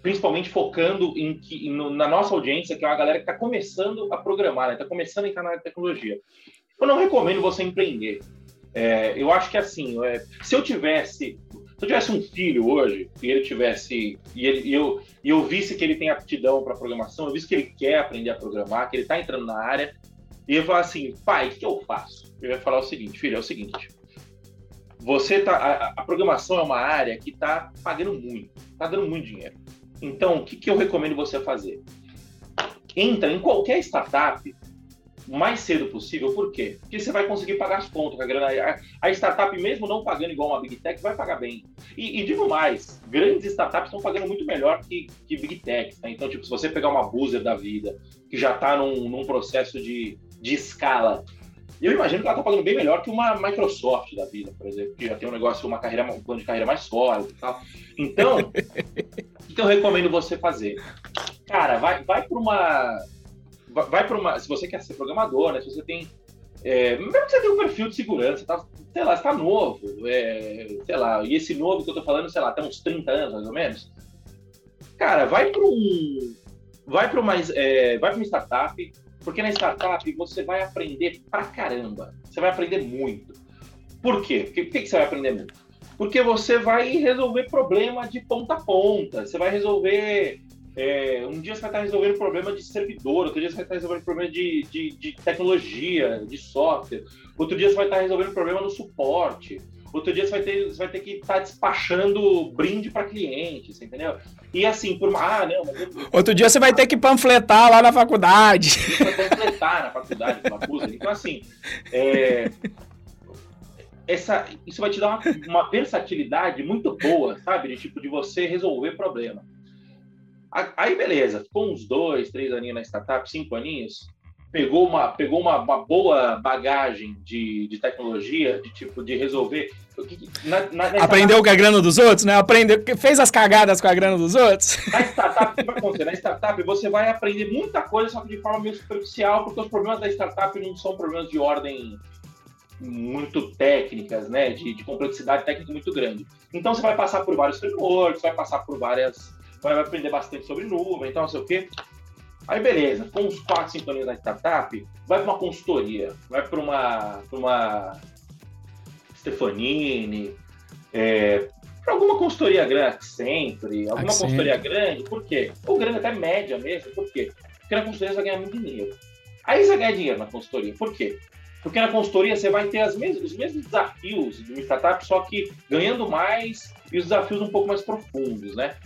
Principalmente focando em que, no, na nossa audiência, que é uma galera que está começando a programar, está né? começando a entrar na tecnologia. Eu não recomendo você empreender. É, eu acho que assim, é, se eu tivesse se eu tivesse um filho hoje e ele tivesse e, ele, e eu e eu visse que ele tem aptidão para programação, eu visse que ele quer aprender a programar, que ele está entrando na área, e eu falar assim, pai, o que eu faço? Eu ia falar o seguinte, filho, é o seguinte, você tá a, a programação é uma área que está pagando muito, está dando muito dinheiro. Então, o que, que eu recomendo você fazer? Entra em qualquer startup o mais cedo possível, por quê? Porque você vai conseguir pagar as contas, a, grana, a, a startup, mesmo não pagando igual uma Big Tech, vai pagar bem. E, e digo mais, grandes startups estão pagando muito melhor que, que Big Techs. Né? Então, tipo, se você pegar uma Boozer da vida, que já está num, num processo de, de escala, eu imagino que ela está pagando bem melhor que uma Microsoft da vida, por exemplo, que já tem um negócio, uma carreira, um plano de carreira mais sólido e tal. Então, [LAUGHS] o que eu recomendo você fazer? Cara, vai, vai para uma. Vai para uma. Se você quer ser programador, né? Se você tem. É, mesmo que você tenha um perfil de segurança, tá, sei lá, está novo, é, sei lá, e esse novo que eu tô falando, sei lá, tem uns 30 anos mais ou menos. Cara, vai para um. Vai para uma, é, vai uma startup, porque na startup você vai aprender pra caramba. Você vai aprender muito. Por quê? Por que, que você vai aprender muito? Porque você vai resolver problema de ponta a ponta. Você vai resolver. É, um dia você vai estar resolvendo problema de servidor, outro dia você vai estar resolvendo problema de, de, de tecnologia, de software, outro dia você vai estar resolvendo problema no suporte. Outro dia você vai ter, você vai ter que estar tá despachando brinde para cliente, você entendeu? E assim, por ah, não, mas eu... [LAUGHS] Outro dia você vai ter que panfletar lá na faculdade. Vai panfletar na faculdade, uma Então, assim, é... Essa, isso vai te dar uma, uma versatilidade muito boa, sabe? De tipo, de você resolver problema. Aí, beleza, ficou uns dois, três aninhos na startup, cinco aninhos, pegou uma, pegou uma, uma boa bagagem de, de tecnologia, de tipo, de resolver. Na, na, Aprendeu com a grana dos outros, né? Aprendeu, fez as cagadas com a grana dos outros. Na startup, o que vai acontecer? Na startup você vai aprender muita coisa, só que de forma meio superficial, porque os problemas da startup não são problemas de ordem muito técnicas, né? De, de complexidade técnica muito grande. Então você vai passar por vários frameworks, vai passar por várias. Vai aprender bastante sobre nuvem, então não sei o quê. Aí beleza, com uns 4, 5 anos na startup, vai para uma consultoria, vai para uma, uma Stefanini, é, para alguma consultoria grande, sempre, alguma Accenture. consultoria grande, por quê? Ou grande até média mesmo, por quê? Porque na consultoria você vai ganhar muito dinheiro. Aí você vai ganhar dinheiro na consultoria, por quê? Porque na consultoria você vai ter mesmas, os mesmos desafios de uma startup, só que ganhando mais e os desafios um pouco mais profundos, né?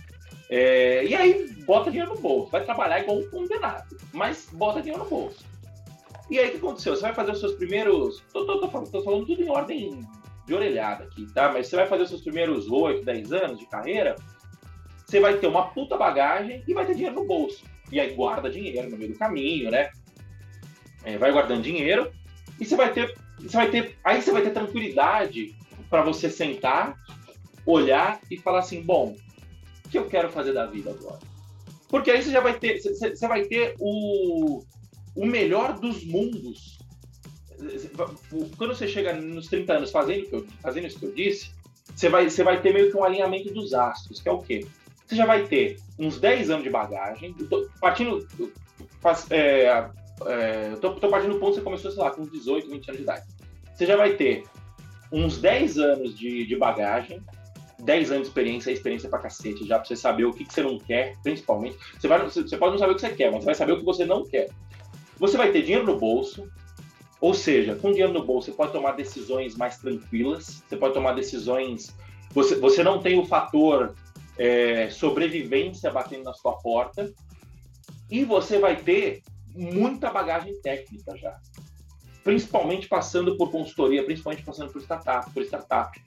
É, e aí bota dinheiro no bolso, vai trabalhar igual um condenado, mas bota dinheiro no bolso. E aí o que aconteceu? Você vai fazer os seus primeiros. Tô, tô, tô, falando, tô falando tudo em ordem de orelhada aqui, tá? Mas você vai fazer os seus primeiros 8, 10 anos de carreira, você vai ter uma puta bagagem e vai ter dinheiro no bolso. E aí guarda dinheiro no meio do caminho, né? É, vai guardando dinheiro e você vai ter. Você vai ter. Aí você vai ter tranquilidade para você sentar, olhar e falar assim, bom, que eu quero fazer da vida agora? Porque aí você já vai ter, você vai ter o, o melhor dos mundos. Quando você chega nos 30 anos fazendo, fazendo isso que eu disse, você vai, você vai ter meio que um alinhamento dos astros, que é o quê? Você já vai ter uns 10 anos de bagagem, partindo. É, é, eu tô, tô partindo do ponto que você começou, sei lá, com 18, 20 anos de idade. Você já vai ter uns 10 anos de, de bagagem, 10 anos de experiência, é experiência pra cacete, já pra você saber o que, que você não quer, principalmente. Você, vai, você pode não saber o que você quer, mas você vai saber o que você não quer. Você vai ter dinheiro no bolso, ou seja, com dinheiro no bolso, você pode tomar decisões mais tranquilas, você pode tomar decisões. Você, você não tem o fator é, sobrevivência batendo na sua porta, e você vai ter muita bagagem técnica já. Principalmente passando por consultoria, principalmente passando por startup, por startup.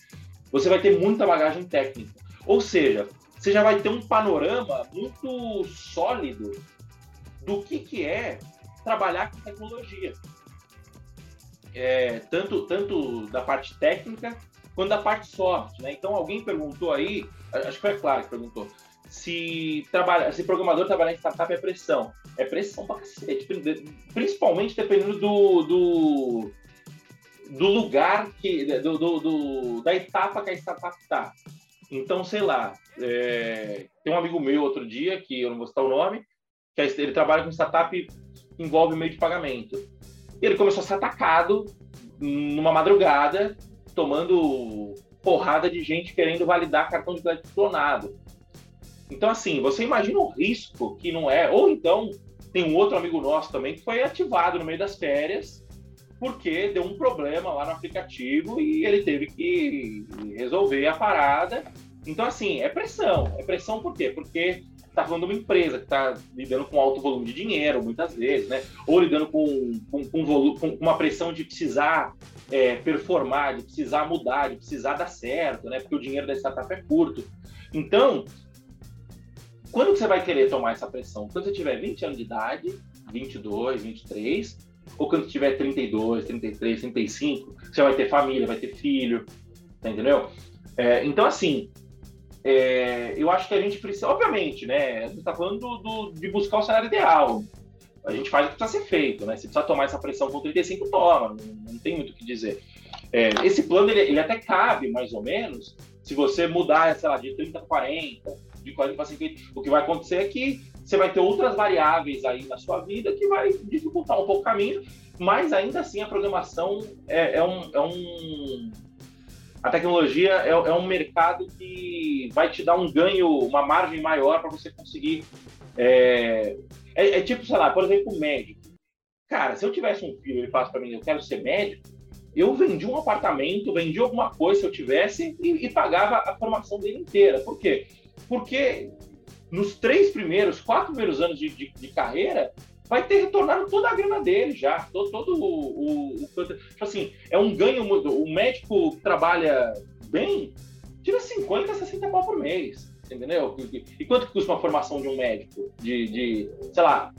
Você vai ter muita bagagem técnica. Ou seja, você já vai ter um panorama muito sólido do que, que é trabalhar com tecnologia. É, tanto, tanto da parte técnica quanto da parte soft. Né? Então, alguém perguntou aí, acho que foi claro que perguntou, se, trabalha, se programador trabalhar em startup é pressão. É pressão pra cacete. Principalmente dependendo do, do, do lugar, que, do, do, do, da etapa que a startup está. Então, sei lá, é, tem um amigo meu outro dia, que eu não vou citar o nome, que ele trabalha com startup que envolve meio de pagamento. Ele começou a ser atacado numa madrugada, tomando porrada de gente querendo validar cartão de crédito clonado. Então, assim, você imagina o risco que não é. Ou então, tem um outro amigo nosso também que foi ativado no meio das férias porque deu um problema lá no aplicativo e ele teve que resolver a parada. Então, assim, é pressão. É pressão por quê? Porque está falando de uma empresa que está lidando com alto volume de dinheiro, muitas vezes, né? Ou lidando com, com, com, volume, com uma pressão de precisar é, performar, de precisar mudar, de precisar dar certo, né? Porque o dinheiro da startup é curto. Então, quando você vai querer tomar essa pressão? Quando você tiver 20 anos de idade, 22, 23, ou quando tiver 32, 33, 35, você vai ter família, vai ter filho, tá entendeu? É, então, assim, é, eu acho que a gente precisa, obviamente, né? A gente tá falando do, do, de buscar o cenário ideal. A gente faz o que precisa ser feito, né? Se precisa tomar essa pressão com 35, toma, não, não tem muito o que dizer. É, esse plano, ele, ele, até cabe, mais ou menos, se você mudar, sei lá, de 30 para 40, de 40 para 50, o que vai acontecer é que você vai ter outras variáveis aí na sua vida que vai dificultar um pouco o caminho, mas ainda assim a programação é, é um, é um a tecnologia é, é, um mercado que vai te dar um ganho, uma margem maior para você conseguir. É, é, é, tipo, sei lá, por exemplo, médico. Cara, se eu tivesse um filho e ele falasse para mim, eu quero ser médico, eu vendi um apartamento, vendi alguma coisa se eu tivesse e, e pagava a formação dele inteira. Por quê? Porque nos três primeiros, quatro primeiros anos de, de, de carreira, vai ter retornado toda a grana dele já, todo, todo o, o, o, tipo assim, é um ganho, o médico que trabalha bem, tira 50, 60 pau por mês, entendeu? E quanto que custa uma formação de um médico? De, de sei lá,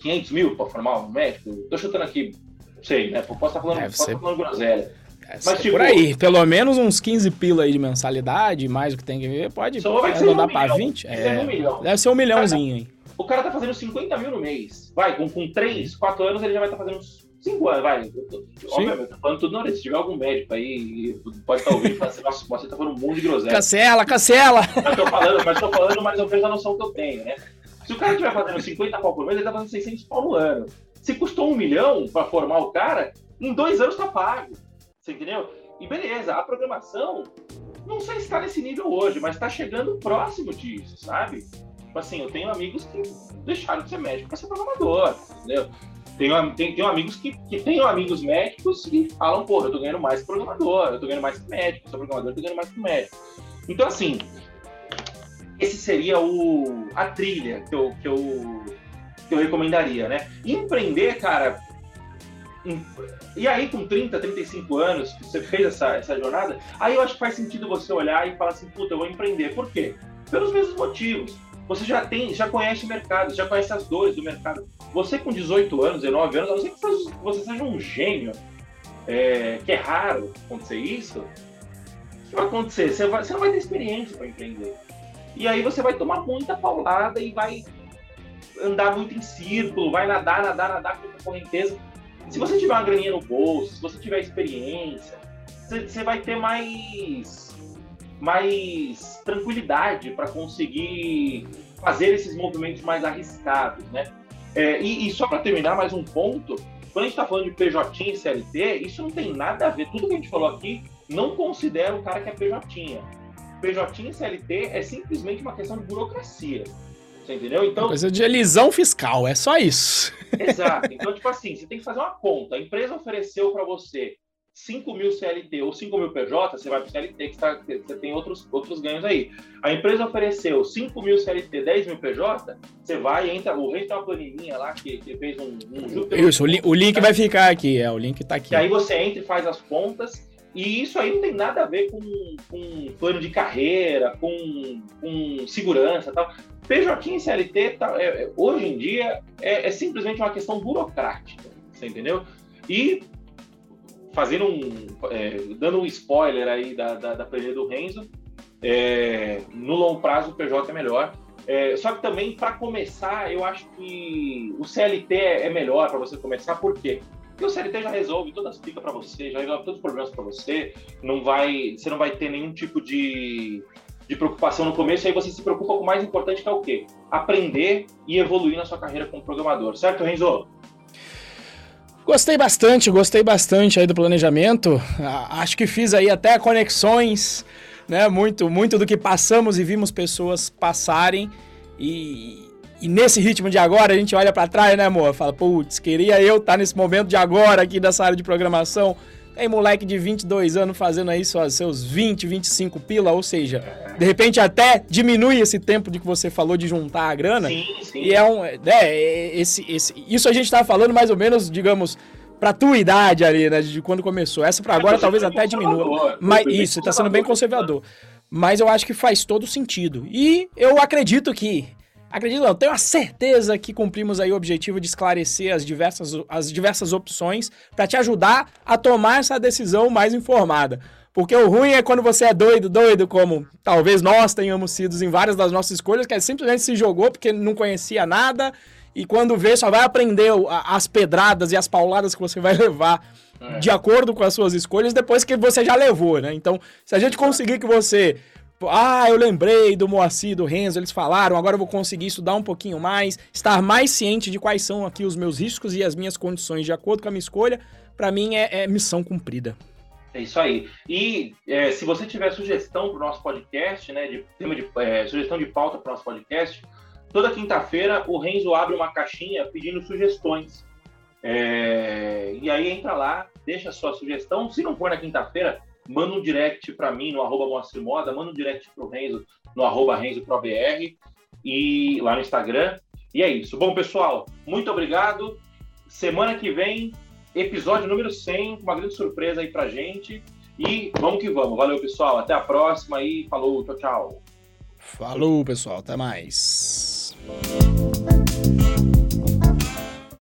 500 mil para formar um médico? Tô chutando aqui, não sei, né? Posso estar falando, posso estar falando groselha. Mas, tipo, por aí, pelo menos uns 15 pila aí de mensalidade, mais o que tem que ver, pode arredondar um para 20. É, um milhão. Deve ser um milhãozinho aí. O cara tá fazendo 50 mil no mês. Vai, com, com 3, 4 anos ele já vai estar tá fazendo uns 5 anos, vai. Obviamente, eu falando tudo na hora. Se tiver algum médico aí, pode estar tá ouvindo e falar assim, nossa, você tá falando um monte de groselha. Cancela, cancela! Mas tô falando, mas tô falando mais ou menos a noção que eu tenho, né? Se o cara estiver fazendo 50 pau por mês, ele tá fazendo 600 pau no ano. Se custou um milhão para formar o cara, em dois anos tá pago. Você entendeu? E beleza, a programação não sei se está nesse nível hoje, mas está chegando próximo disso, sabe? Tipo assim, eu tenho amigos que deixaram de ser médico para ser programador, entendeu? Tenho, tenho, tenho amigos que, que têm amigos médicos e falam, porra, eu tô ganhando mais programador, eu tô ganhando mais que médico, sou programador, eu tô ganhando mais que médico. Então, assim, esse seria o, a trilha que eu, que eu, que eu recomendaria, né? empreender, cara, e aí, com 30, 35 anos, que você fez essa, essa jornada, aí eu acho que faz sentido você olhar e falar assim, puta, eu vou empreender. Por quê? Pelos mesmos motivos. Você já tem, já conhece o mercado, já conhece as dores do mercado. Você com 18 anos, 19 anos, a não ser que você seja um gênio, é, que é raro acontecer isso, o que vai acontecer? Você, vai, você não vai ter experiência para empreender. E aí você vai tomar muita paulada e vai andar muito em círculo, vai nadar, nadar, nadar com a correnteza se você tiver uma graninha no bolso, se você tiver experiência, você vai ter mais, mais tranquilidade para conseguir fazer esses movimentos mais arriscados, né? É, e, e, só para terminar, mais um ponto, quando a gente está falando de PJ e CLT, isso não tem nada a ver. Tudo que a gente falou aqui não considera o cara que é PJ. PJ e CLT é simplesmente uma questão de burocracia. Você entendeu? Então. Coisa de elisão fiscal, é só isso. [LAUGHS] Exato. Então, tipo assim, você tem que fazer uma conta. A empresa ofereceu para você 5 mil CLT ou 5 mil PJ, você vai para o CLT, que tá, você tem outros, outros ganhos aí. A empresa ofereceu 5 mil CLT, 10 mil PJ, você vai entra. O rei tem uma planilhinha lá que, que fez um, um Isso, o, li, o link vai ficar aqui, é, o link está aqui. E aí você entra e faz as contas e isso aí não tem nada a ver com, com plano de carreira, com, com segurança tal. PJ e CLT, tá, é, é, hoje em dia, é, é, simplesmente uma questão burocrática, você entendeu? E fazendo um, é, dando um spoiler aí da, da, da planilha do Renzo, é, no longo prazo o PJ é melhor. É, só que também, para começar, eu acho que o CLT é melhor para você começar, por quê? Porque o CLT já resolve todas as picas para você, já resolve todos os problemas para você, não vai, você não vai ter nenhum tipo de, de preocupação no começo, aí você se preocupa com o mais importante que é o quê? Aprender e evoluir na sua carreira como programador, certo, Renzo? Gostei bastante, gostei bastante aí do planejamento. Acho que fiz aí até conexões, né? Muito, muito do que passamos e vimos pessoas passarem e, e nesse ritmo de agora, a gente olha para trás, né, amor? Fala, putz, queria eu estar tá nesse momento de agora aqui dessa área de programação. Tem moleque de 22 anos fazendo aí seus 20, 25 pila, ou seja, de repente até diminui esse tempo de que você falou de juntar a grana. Sim, sim. E é um. É, é esse, esse, isso a gente tá falando mais ou menos, digamos, pra tua idade ali, né? De quando começou. Essa para agora é, talvez até diminua. Mas isso, você tá sendo bem conservador. Mas eu acho que faz todo sentido. E eu acredito que Acredito, não, tenho a certeza que cumprimos aí o objetivo de esclarecer as diversas, as diversas opções para te ajudar a tomar essa decisão mais informada. Porque o ruim é quando você é doido, doido, como talvez nós tenhamos sido em várias das nossas escolhas, que é simplesmente se jogou porque não conhecia nada e quando vê só vai aprender as pedradas e as pauladas que você vai [LAUGHS] levar é. de acordo com as suas escolhas depois que você já levou, né? Então, se a gente conseguir que você ah, eu lembrei do Moacir, do Renzo, eles falaram, agora eu vou conseguir estudar um pouquinho mais, estar mais ciente de quais são aqui os meus riscos e as minhas condições de acordo com a minha escolha, para mim é, é, missão cumprida. É isso aí. E é, se você tiver sugestão para o nosso podcast, né, de de é, sugestão de pauta para o nosso podcast, toda quinta-feira o Renzo abre uma caixinha pedindo sugestões. É, e aí entra lá, deixa a sua sugestão. Se não for na quinta-feira, manda um direct para mim no arroba Moda, manda um direct para o Renzo no arroba RenzoProBR e lá no Instagram. E é isso. Bom, pessoal, muito obrigado. Semana que vem, episódio número 100, uma grande surpresa aí pra gente. E vamos que vamos. Valeu, pessoal. Até a próxima e falou, tchau, tchau. Falou, pessoal. Até mais.